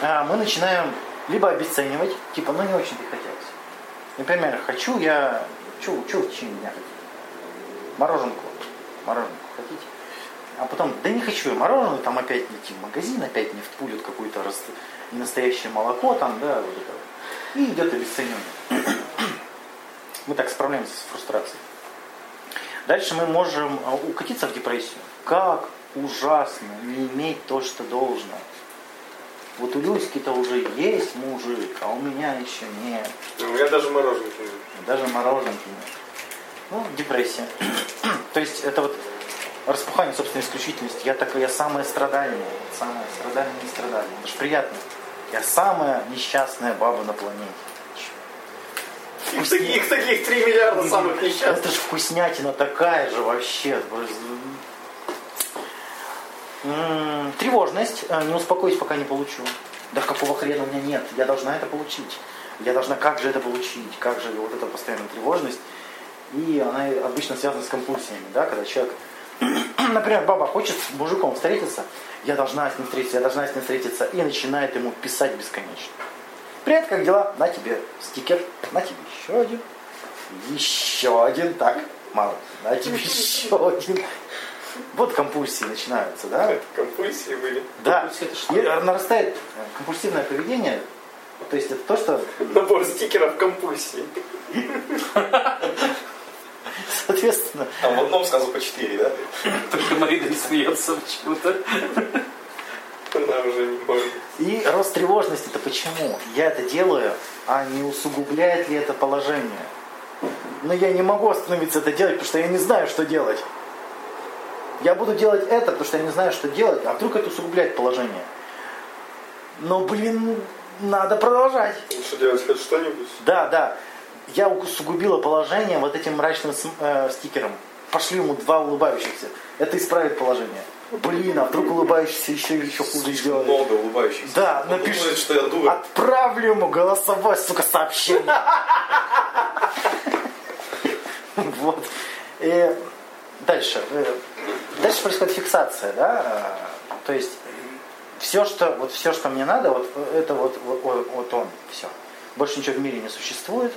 а, мы начинаем либо обесценивать, типа, ну не очень-то хотелось. Например, хочу я, что в течение дня? Мороженку. Мороженку хотите? А потом, да не хочу я мороженое, там опять идти в магазин, опять мне впулят какое-то рас- ненастоящее молоко, там, да, вот это. И идет обесценивание. Мы так справляемся с фрустрацией. Дальше мы можем а, укатиться в депрессию. Как ужасно не иметь то, что должно. Вот у Люськи-то уже есть мужик, а у меня еще нет. У меня даже мороженое нет. Даже мороженки нет. Ну, депрессия. То есть это вот распухание собственной исключительности. Я такой, я самое страдание. Самое страдание, не страдание. Это же приятно. Я самая несчастная баба на планете. Их таких, их таких 3 миллиарда самых несчастных. Это же вкуснятина такая же вообще. Тревожность. Э, Не успокоюсь, пока не получу. Да какого хрена у меня нет? Я должна это получить. Я должна как же это получить? Как же вот эта постоянная тревожность? И она обычно связана с компульсиями, да, когда человек, например, баба хочет с мужиком встретиться, я должна с ним встретиться, я должна с ним встретиться, и начинает ему писать бесконечно. Привет, как дела? На тебе стикер, на тебе еще один, еще один, так, мало, на тебе еще один. Вот компульсии начинаются, да? Это компульсии были. Да. Компульсия это что? И нарастает э, компульсивное поведение, то есть это то, что, Набор стикеров компульсии. соответственно, Там в одном сразу по 4, да? Только Марина не смеется почему-то. Она уже не может. И рост тревожности это почему? Я это делаю, а не усугубляет ли это положение? Но я не могу остановиться это делать, потому что я не знаю, что делать. Я буду делать это, потому что я не знаю, что делать, а вдруг это усугубляет положение. Но, блин, надо продолжать. Что делать, хоть что-нибудь? Да, да. Я усугубила положение вот этим мрачным э, стикером. Пошли ему два улыбающихся. Это исправит положение. Блин, а вдруг улыбающийся еще еще хуже сделает. Много улыбающихся. Да, Он напиши. думает, что я дура. Отправлю ему голосовое, сука, сообщение. Вот. И дальше. Э, Дальше происходит фиксация, да. Э, То есть все, что вот все, что мне надо, вот это вот, вот, вот- вот он, все. Больше ничего в мире не существует.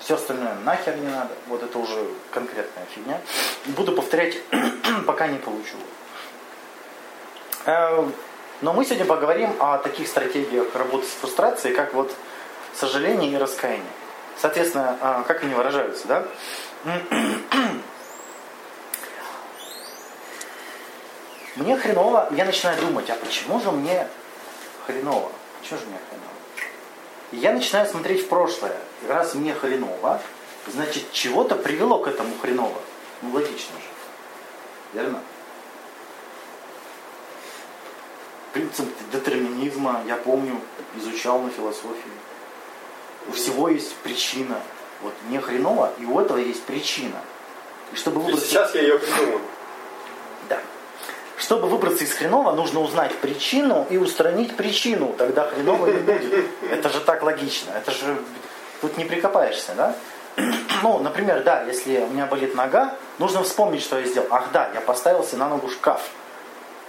Все остальное нахер не надо. Вот это уже конкретная фигня. Буду повторять, пока не получу. Э, Но мы сегодня поговорим о таких стратегиях работы с фрустрацией, как вот сожаление и раскаяние. Соответственно, а, как они выражаются, да? Мне хреново, я начинаю думать, а почему же мне хреново? Почему же мне хреново? Я начинаю смотреть в прошлое. Раз мне хреново, значит, чего-то привело к этому хреново. Ну, логично же. Верно? Принцип детерминизма, я помню, изучал на философии. У всего есть причина. Вот мне хреново, и у этого есть причина. И чтобы И выбраться... сейчас я ее придумаю. Да. Чтобы выбраться из хреново, нужно узнать причину и устранить причину. Тогда хреново не будет. Это же так логично. Это же тут не прикопаешься, да? Ну, например, да, если у меня болит нога, нужно вспомнить, что я сделал. Ах да, я поставил себе на ногу шкаф.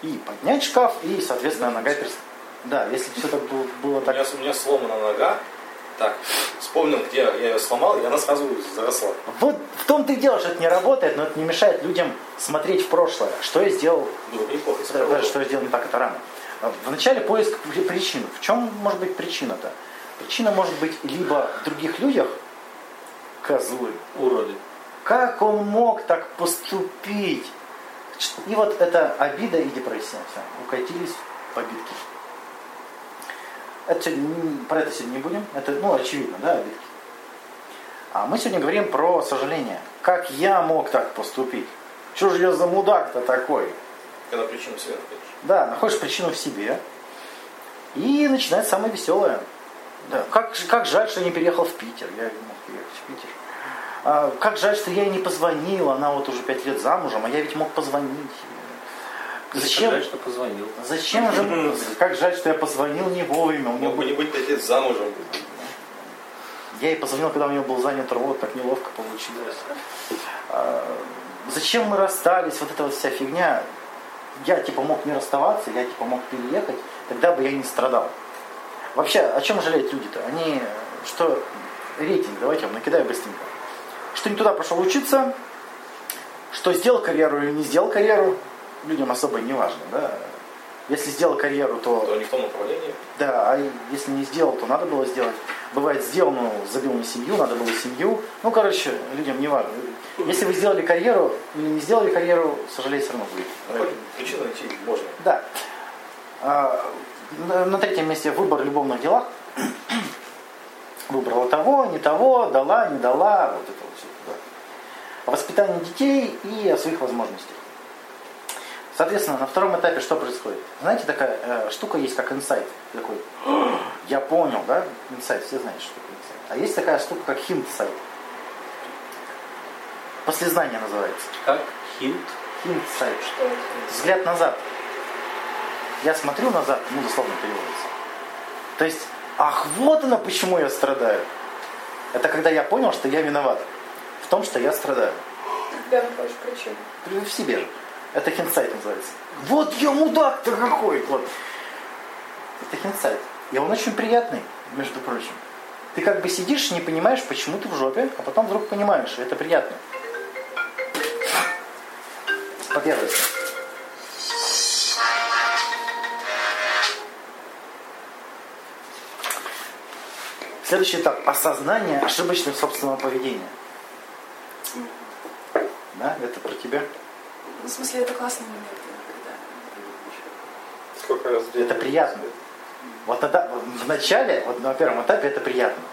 И поднять шкаф, и, соответственно, нога перес... Да, если все так было, было У так... меня, у меня сломана нога. Так, вспомнил, где я ее сломал, и она сразу заросла. Вот в том-то и дело, что это не работает, но это не мешает людям смотреть в прошлое. Что я сделал Было бы неплохо, Да, что я сделал не так, это рано. Вначале поиск при- причин. В чем может быть причина-то? Причина может быть либо в других людях, козлы. Уроды. Как он мог так поступить? И вот это обида и депрессия. Все, укатились побитки. Это сегодня про это сегодня не будем. Это, ну, очевидно, да, обидки. А мы сегодня говорим про сожаление. Как я мог так поступить? Что же я за мудак-то такой? Когда причину себе находишь. Да, находишь причину в себе. И начинается самое веселое. Да. Как, как жаль, что я не переехал в Питер. Я мог переехать в Питер. А, как жаль, что я ей не позвонил. Она вот уже пять лет замужем, а я ведь мог позвонить. Зачем? Жаль, что позвонил. Зачем же? Как жаль, что я позвонил не вовремя. У нее Мог бы не быть пять лет замужем. Я ей позвонил, когда у нее был занят рот, так неловко получилось. А, Зачем мы расстались, вот эта вот вся фигня. Я типа мог не расставаться, я типа мог переехать, тогда бы я не страдал. Вообще, о чем жалеют люди-то? Они, что, рейтинг, давайте я вам накидаю быстренько. Что не туда пошел учиться, что сделал карьеру или не сделал карьеру, людям особо не важно, да. Если сделал карьеру, То не в том направлении. да, а если не сделал, то надо было сделать. Бывает, сделал, но забил на семью, надо было семью. Ну, короче, людям не важно. Если вы сделали карьеру или не сделали карьеру, сожалеть все равно Ну, будет. хоть Причину найти можно. Да. А, На третьем месте выбор в любовных делах. Выбрала того, не того, дала, не дала. Вот это. О воспитании детей и о своих возможностях. Соответственно, на втором этапе что происходит? Знаете, такая э, штука есть, как инсайт. Такой, «О, я понял, да? Инсайт, все знают, что такое инсайт. А есть такая штука, как хинт-сайт. Послезнание называется. Как? Хинт? Хинт-сайт. Взгляд назад. Я смотрю назад, ну, дословно переводится. То есть, ах, вот оно, почему я страдаю. Это когда я понял, что я виноват том, что я страдаю. Когда находишь причину. В себе же. Это хинсайт называется. Вот я мудак-то какой! Вот. Это хинсайт. И он очень приятный, между прочим. Ты как бы сидишь, не понимаешь, почему ты в жопе, а потом вдруг понимаешь, и это приятно. Попервится. Следующий этап – осознание ошибочного собственного поведения. Да, это про тебя. В смысле, это классный момент, когда Сколько раз в день? Это приятно. Вот тогда, в начале, вот на первом этапе это приятно.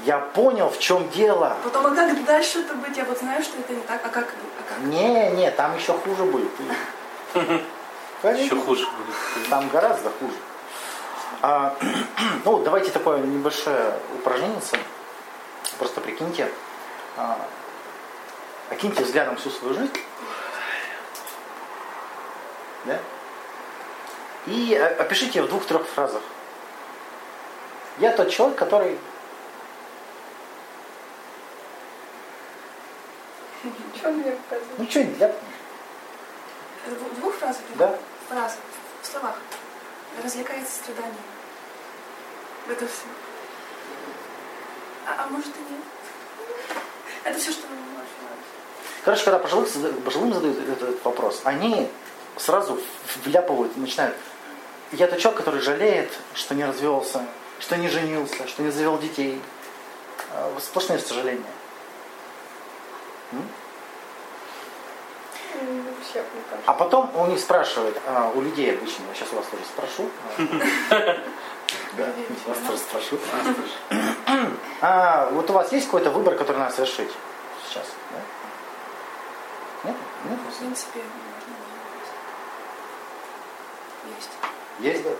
Я понял, в чем дело. Потом, а как дальше это быть? Я вот знаю, что это не так. А как? А как? Не, не, там еще хуже будет. Еще хуже будет. Там гораздо хуже. А, ну, давайте такое небольшое упражнение. Просто прикиньте, а, окиньте взглядом всю свою жизнь. Да? И э, опишите в двух-трех фразах. Я тот человек, который... Что мне показывает? Ну, что-нибудь, я... Это в двух фразах? Да. В фразах, в словах. Развлекается страданием. Это все. А, а может и нет? Это все, что вы Короче, когда пожилых, пожилым задают этот вопрос, они сразу вляпывают, начинают. Я тот человек, который жалеет, что не развелся, что не женился, что не завел детей. А, Сплошные сожаления. М? М, У всех, мне кажется. А потом у них спрашивают, а, у людей обычно, я сейчас у вас тоже спрошу. Да, вас тоже спрошу. А, вот у вас есть какой-то выбор, который надо совершить сейчас? Да? Нет? В принципе, можно Есть. Есть, да?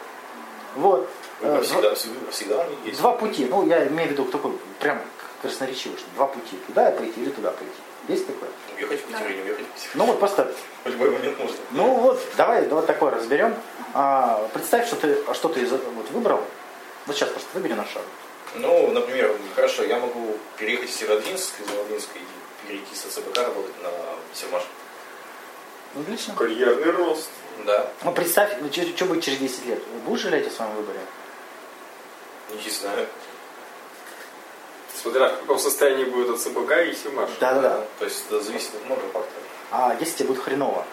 Вот. Выбор Э, всегда, всегда, всегда они есть. Два пути. Ну, я имею в виду такой прям красноречивый, что два пути. Туда пойти или туда пойти. Есть такое? Уехать в Питер или не уехать в Питер. Ну вот просто, В любой момент можно. ну вот, давай вот такое разберем. А, представь, что ты что ты из- вот выбрал. Вот сейчас просто выбери на шаг. Ну, например, хорошо, я могу переехать в Северодвинск, из Северодвинска и перейти с ЦБК работать на Севмаш. Отлично. Карьерный рост. Да, Ну представь, ну, что будет через 10 лет? Будешь жалеть о своем выборе? не знаю. Смотря в каком состоянии будет от ЦБК и Симаш. Да-да-да. То есть это зависит от много факторов. А если тебе будет хреново?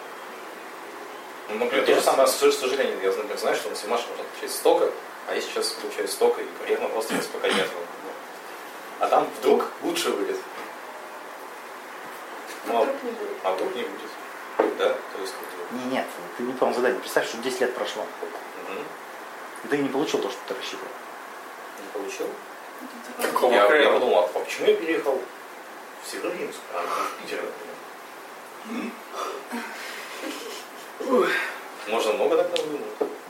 Ну, например, то же самое, с сожалением, я, например, знаю, что на Севмаш можно получать столько, а я сейчас получаю столько, и карьерного роста сейчас пока нет. А там вдруг лучше будет. Ну, а- Вдруг не будет. а вдруг не будет. Да, то есть Не, Нет, ты не понял задание. Представь, что 10 лет прошло. мгм, И ты не получил то, что ты рассчитывал. не получил. Какого Я, я подумал, а почему я переехал в Северодвинск, а не в Питер? Можно много так надумать.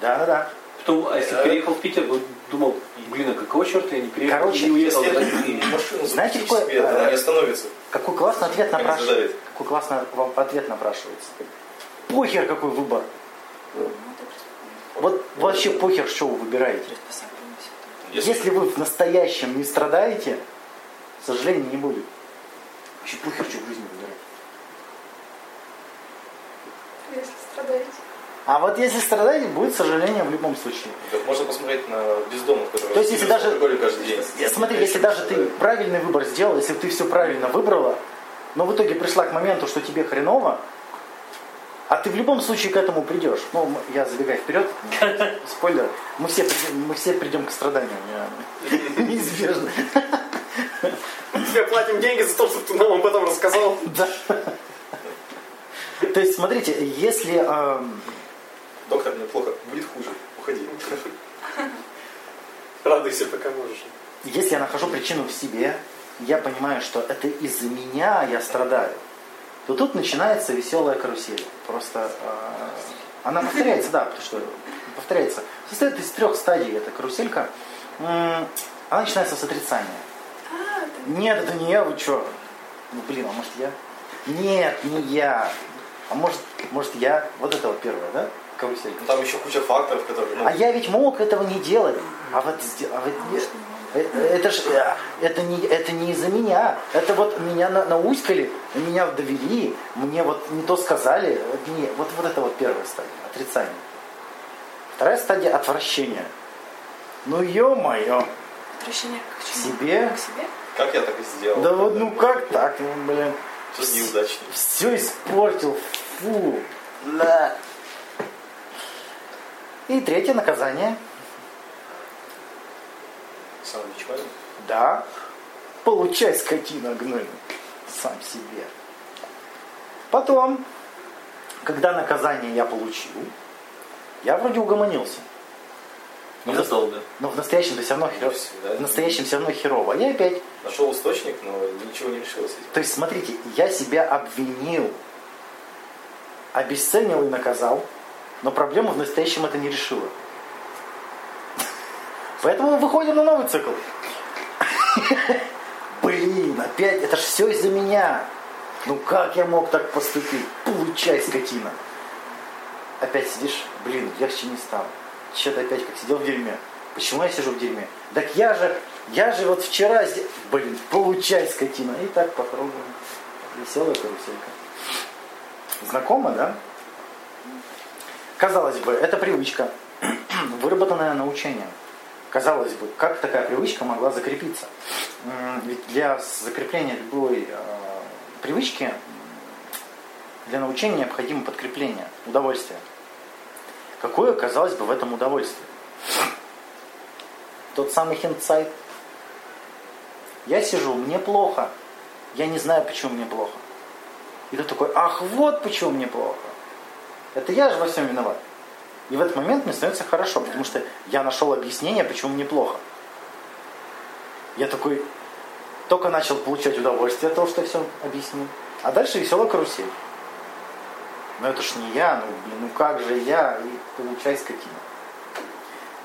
Да-да-да. Потом, а если Да. переехал в Питер, вот думал, блин, а какого черта я не приехал Короче, и не уехал? Да? машину Знаете, какое- себе, она не остановится. Какой классный ответ напрашивается. Какой классный вам ответ напрашивается. Похер какой выбор. Вот вообще похер, что вы выбираете. Если, вы в настоящем не страдаете, сожалений не будет. Вообще похер, что в жизни выбирать. Если страдаете. А вот если страдаете, будет сожаление в любом случае. Так можно посмотреть на бездомных, которые То есть, если даже- каждый день. Смотри, если даже ты правильный выбор сделал, если ты все правильно выбрала, но в итоге пришла к моменту, что тебе хреново, а ты в любом случае к этому придешь. Ну, я забегаю вперед, спойлер, мы все, придем- мы все придем к страданию. Неизбежно. Тебе платим деньги за то, что ты нам об этом рассказал. Да. То есть, смотрите, если эм, Доктор, мне плохо, будет хуже, уходи. Радуйся, пока можешь. Если я нахожу причину в себе, я понимаю, что это из-за меня я страдаю, то тут начинается веселая карусель. Просто э, она повторяется, да, потому что повторяется. Состоит из трех стадий эта каруселька. Она начинается с отрицания. А, Нет, это не я, вы что? Ну, блин, а может я? Нет, не я. А может, может я? Вот это вот первое, да? Каруселька. Ну, Там еще куча факторов, которые... Ну, А я ведь мог этого не делать. А вот, а вот не- э, это ж э, это не это не из-за меня. Это вот меня на, науськали, меня довели, мне вот не то сказали. Вот, не, вот, вот это вот первая стадия, отрицание. Вторая стадия отвращения. Ну ё-моё, Отвращение к чему? себе. К себе? как я так и сделал? Да вот ну как так, ну блин. Что неудачник. Все испортил. Фу. Да. И третье наказание. Самобичевание. Да. Получай, скотина гнойная. Сам себе. Потом, когда наказание я получил, я вроде угомонился. Но в, нас- Ненадолго. но в настоящем все равно херово. всегда. В настоящем все равно херово. А я опять. Нашел источник, но ничего не решил с этим. То есть, смотрите, я себя обвинил, обесценил и наказал, но проблему в настоящем это не решило. Поэтому выходим на новый цикл. Блин, опять, это ж все из-за меня. Ну как я мог так поступить? Получай, скотина. Опять сидишь, блин, легче не стало. Что-то опять как сидел в дерьме. Почему я сижу в дерьме? Так я же, я же вот вчера, сде- блин, получай, скотина. И так по кругу. Веселая каруселька. Знакомо, да? Казалось бы, это привычка, выработанная научением. Казалось бы, как такая привычка могла закрепиться? Ведь для закрепления любой э, привычки для научения необходимо подкрепление, удовольствие. Какое, казалось бы, в этом удовольствие? Тот самый хиндсайт. Я сижу, мне плохо. Я не знаю, почему мне плохо. И ты такой, ах, вот почему мне плохо. Это я же во всем виноват. И в этот момент мне становится хорошо, потому что я нашел объяснение, почему мне плохо. Я такой только начал получать удовольствие от того, что я все объяснил. А дальше веселая карусель. Но это ж не я, ну, блин, ну как же я, и получай скотина.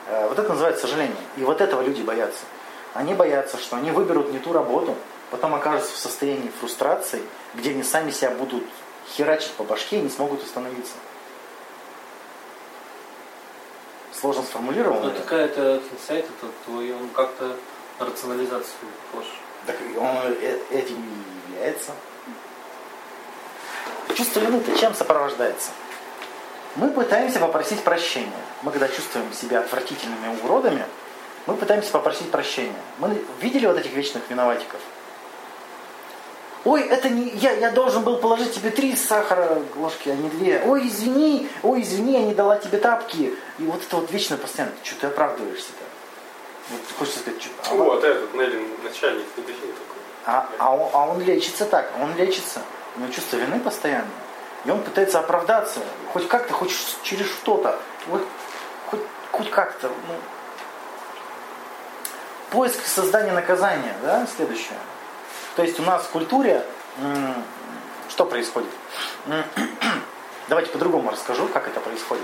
Э, Вот это называется сожаление. И вот этого люди боятся. Они боятся, что они выберут не ту работу, потом окажутся в состоянии фрустрации, где они сами себя будут херачить по башке и не смогут остановиться. Сложно сформулировал, Ну, такая-то инсайт, это твой, он как-то на рационализацию похож. Так он э- этим и является. Чувство вины-то чем сопровождается? Мы пытаемся попросить прощения. Мы когда чувствуем себя отвратительными уродами, мы пытаемся попросить прощения. Мы видели вот этих вечных виноватиков? Ой, это не я, я должен был положить тебе три сахара ложки, а не две. Ой, извини, ой, извини, я не дала тебе тапки. И вот это вот вечно постоянно, что ты оправдываешься-то? Вот хочется сказать, что, а Вот этот Неллин начальник ФБХ такой. а, а, он, а он лечится так, он лечится. У него чувство вины постоянно. И он пытается оправдаться. Хоть как-то, хоть через что-то. Вот, хоть, хоть как-то. ну. Поиск создания наказания, да, следующее. То есть у нас в культуре что происходит? Давайте по-другому расскажу, как это происходит.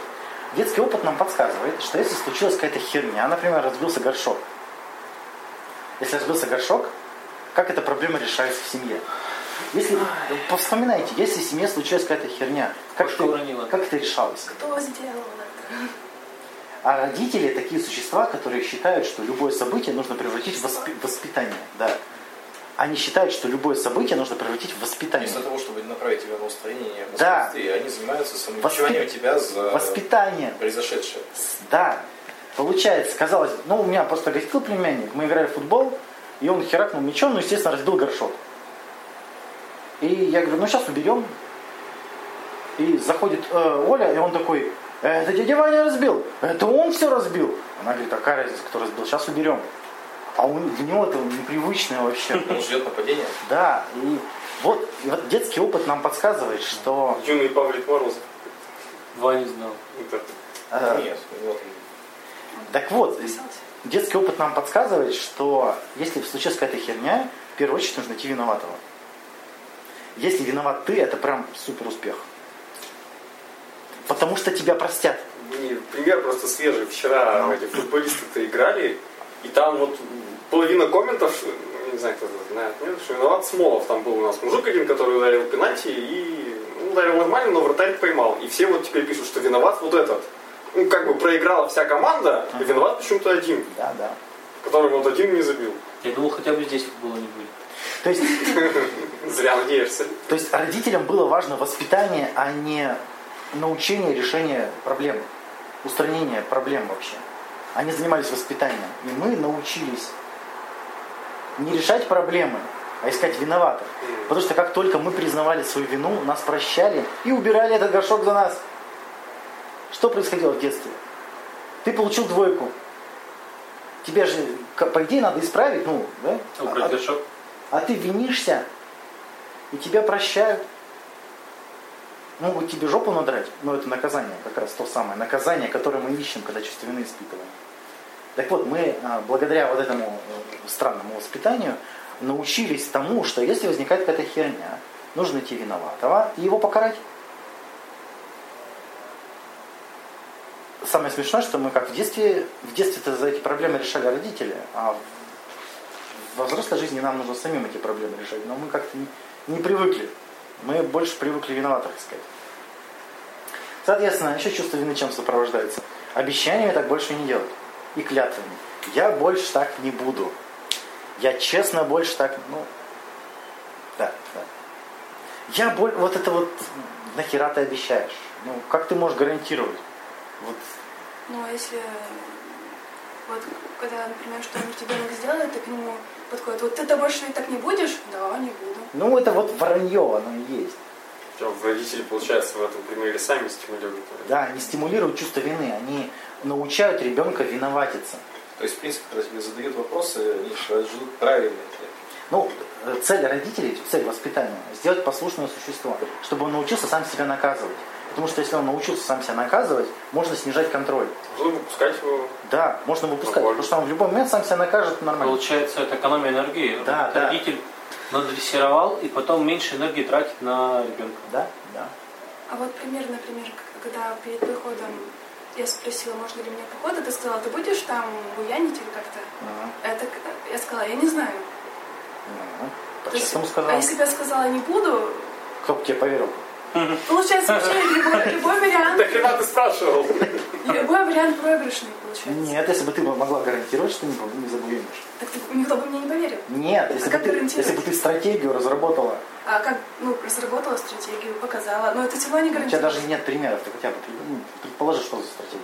Детский опыт нам подсказывает, что если случилась какая-то херня, например, разбился горшок. Если разбился горшок, как эта проблема решается в семье? Если, повспоминайте, если в семье случилась какая-то херня, как, Кошка ты- уронила. как это решалось? Кто сделал это? А родители такие существа, которые считают, что любое событие нужно превратить в воспи- воспитание. Да. Они считают, что любое событие нужно превратить в воспитание. Вместо того, чтобы направить тебя на устранение Да. они занимаются самобичеванием тебя за Воспитание. произошедшее. Да. Получается, казалось, ну у меня просто гостил племянник, мы играли в футбол, и он херакнул мячом, ну естественно разбил горшок. И я говорю, ну сейчас уберем. И заходит э, Оля, и он такой, это дядя Ваня разбил, это он все разбил. Она говорит, а какая разница, кто разбил, сейчас уберем. А у для него это непривычное вообще. Он ждет нападения. Да, и вот, и вот детский опыт нам подсказывает, что Юный Павлик Морозов. Ваня знал. Это э, Нет, вот так вот, детский опыт нам подсказывает, что если случилась какая-то херня, в первую очередь нужно найти виноватого. Если виноват ты, это прям супер успех. Потому что тебя простят. не, пример просто свежий. Вчера Ну. эти футболисты-то играли, и там вот половина комментов, ну, не знаю, кто это знает, нет, что виноват Смолов. Там был у нас мужик один, который ударил пенальти и ну, ударил нормально, но вратарь поймал. И все вот теперь пишут, что виноват вот этот. Ну, как бы проиграла вся команда, и виноват почему-то один, Да, да. который вот один не забил. Я думал, хотя бы здесь футбола не будет. То есть, Зря надеешься. то есть родителям было важно воспитание, а не научение решения проблем, устранение проблем вообще. Они занимались воспитанием. И мы научились не решать проблемы, а искать виноватых. Потому что как только мы признавали свою вину, нас прощали и убирали этот горшок за нас. Что происходило в детстве? Ты получил двойку. Тебе же, по идее, надо исправить, ну, да? Убрать А- горшок. а ты винишься, и тебя прощают. Могут тебе жопу надрать, но это наказание, как раз то самое наказание, которое мы ищем, когда чувство вины испытываем. Так вот, мы а, благодаря вот этому э, странному воспитанию научились тому, что если возникает какая-то херня, нужно найти виноватого и его покарать. самое смешное, что мы как в детстве, в детстве-то за эти проблемы решали родители, а во взрослой жизни нам нужно самим эти проблемы решать. Но мы как-то не, не привыкли. Мы больше привыкли виноватых искать. Соответственно, еще чувство вины чем сопровождается? Обещаниями так больше не делать. И клятвами. Я больше так не буду. Я честно больше так, ну, да, да. Я боль, вот это вот, нахера ты обещаешь? Ну, как ты можешь гарантировать? Вот, Ну, а если вот когда, например, что-нибудь ребенок сделает, ты к нему подходит, вот ты-то больше так не будешь? Да, не буду. ну, это вот вранье, оно и есть. Причем родители, получается, в этом примере сами стимулируют. Да, они стимулируют чувство вины, они научают ребенка виноватиться. То есть, в принципе, когда тебе задают вопросы, они ждут правильные. Ну, э, цель родителей, цель воспитания – сделать послушное существо, чтобы он научился сам себя наказывать. Потому что если он научился сам себя наказывать, можно снижать контроль. Можно выпускать его. Да, можно выпускать, Нормально. потому что он в любой момент сам себя накажет нормально. Получается, это экономия энергии. Да, да. Родитель надрессировал и потом меньше энергии тратит на ребенка. Да, да. А вот пример, например, когда перед выходом я спросила, можно ли мне похода, ты сказала, ты будешь там буянить или как-то? Ага. Это, к- я сказала, я не знаю. Ну, То есть, а сказал. если бы я сказала не буду, Кто бы тебе поверил? получается вообще любой, любой вариант, Так хрена ты спрашивал. любой вариант проигрышный получается. Нет, если бы ты могла гарантировать, что не, не забуянишь. Так ты- никто бы мне не поверил. Нет, если, А бы ты, если бы ты стратегию разработала, А как, ну, разработала стратегию, показала, но это равно не у тебя гарантирует. даже нет примеров, ты хотя бы ну, предположи, что за стратегия.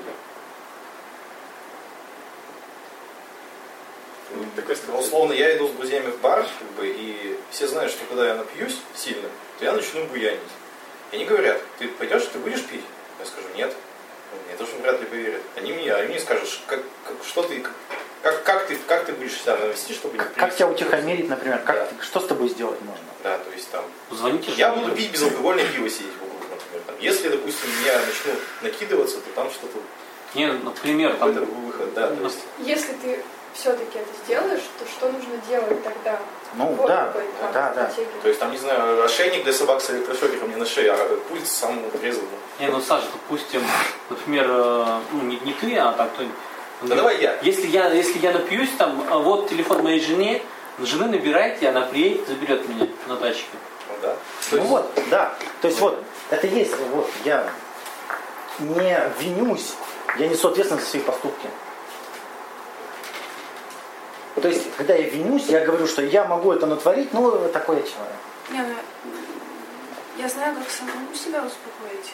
Ну, условно, я иду с друзьями в бар, как бы, и все знают, что когда я напьюсь сильно, то я начну буянить. И они говорят, ты пойдешь, ты будешь пить? Я скажу, нет. Мне тоже вряд ли поверят. Они мне, они мне скажут, «Ш- как, как- что ты, как, как, ты, как ты будешь себя вести, чтобы не Как, тебя утихомирить, например? Как, Да. ты- что с тобой сделать можно? Да, то есть там, Звоните я буду пить безалкогольное пиво сидеть в углу, например. Там. Если, допустим, я начну накидываться, то там что-то, Не, например, там, какой-то выход, да, то есть, Если ты все-таки это сделаешь, то что нужно делать тогда? Ну, Вот да, какой да, да. то есть там, не знаю, ошейник для собак с электрошокером мне на шее, а пульс сам отрезал. не, ну, Саша, допустим, например, э, ну, не, не ты, а так кто-нибудь. Да давай я. Если я, если я напьюсь, там, а вот телефон моей жене, жены набирайте, она приедет, заберет меня на тачке. Ну, да. То Ну есть- вот, да. То есть вот, это есть, вот, я не винюсь, я несу ответственность за свои поступки. То есть, когда я винюсь, я говорю, что я могу это натворить, ну, такой я человек. Не, ну, я знаю, как самому себя успокоить.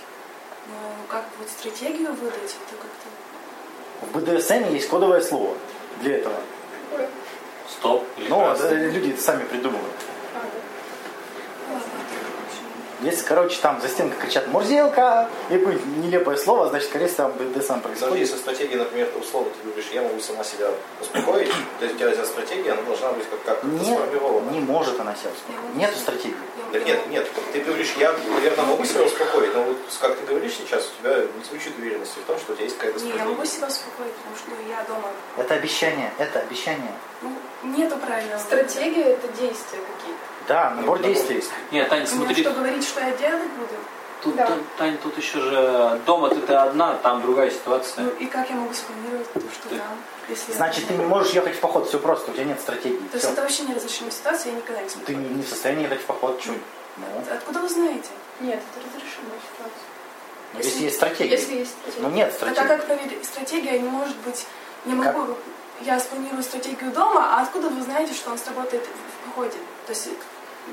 Но как вот стратегию выдать, это как-то... В БДСМ есть кодовое слово для этого. Стоп. Но красный. э, люди это сами придумывают. а, да. Ну, ладно, это, в общем, Если, короче, там за стенкой кричат «Мурзилка!» и какое-нибудь нелепое слово, значит, скорее всего, там БДСМ происходит. если стратегия, например, ты условно ты говоришь, я могу сама себя успокоить, то есть у тебя вся стратегия, она должна быть как- как-то Нет, сформирована. не может она себя успокоить. Нету стратегии. Так нет, нет, ты говоришь, я, наверное, могу себя успокоить, но вот как ты говоришь сейчас, у тебя не звучит уверенности в том, что у тебя есть какая-то Не, я стратегия. могу себя успокоить, потому что я дома. Это обещание, это обещание. Ну, нету правильного. Стратегия – это действия какие-то. Да, Ну, набор действий. Нет, Таня, Мне смотри, что говорить, что я делать буду? тут, Да. Тань, тут еще же дома ты, ты одна, там другая ситуация. Ну и как я могу спланировать то, что там, если я Значит, ты не можешь ехать в поход, все просто, у тебя нет стратегии. То есть это вообще неразрешимая ситуация, я никогда не смогу. Ты не не в состоянии ехать в поход, что? Ну, Откуда вы знаете? Нет, это разрешимая ситуация. ну, если есть стратегия. Если есть стратегия. Ну нет Так а стратегии. как проверить? Стратегия не может быть... Не могу... Я спланирую стратегию дома, а откуда вы знаете, что он сработает в походе? То есть...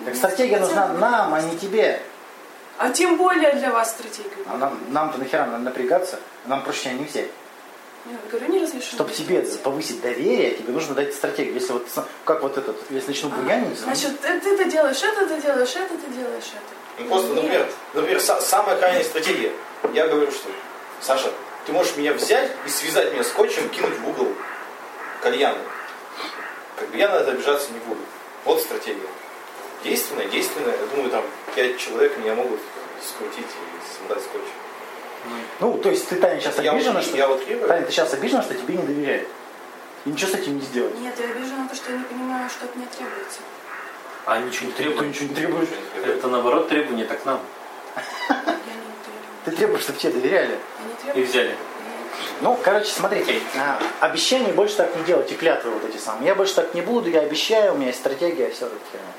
Так стратегия нужна нам, а не тебе. А тем более для вас стратегию. А нам, нам-то нахера надо напрягаться, нам проще не взять. Я говорю, не разрешимая Чтобы тебе повысить доверие, тебе нужно дать стратегию. Если вот как вот этот, если начну Ага. буянить, Значит, ты, ты это делаешь, это ты делаешь, это ты делаешь, это. Ну, просто, Нет. например, например са- самая крайняя стратегия. Я говорю, что, Саша, ты можешь меня взять и связать меня скотчем, кинуть в угол кальяна. Как бы я на это обижаться не буду. Вот стратегия. Действенная, действенная. Я думаю, там пять человек меня могут скрутить и создать скотч. ну, то есть ты, Таня, сейчас Я, обижена, вот, что... я вот требую. Таня, ты сейчас обижена, что тебе не доверяют. И ничего с этим не сделать. Нет, я вижу на то, что я не понимаю, что от меня требуется. А ничего не Ты требует. ничего не требуешь. Это наоборот требование так нам. Я не требую. Ты требуешь, чтобы тебе доверяли. И взяли. Ну, короче, смотрите, а, обещания больше так не делайте, клятвы вот эти самые. Я больше так не буду, я обещаю, у меня есть стратегия, все это херня.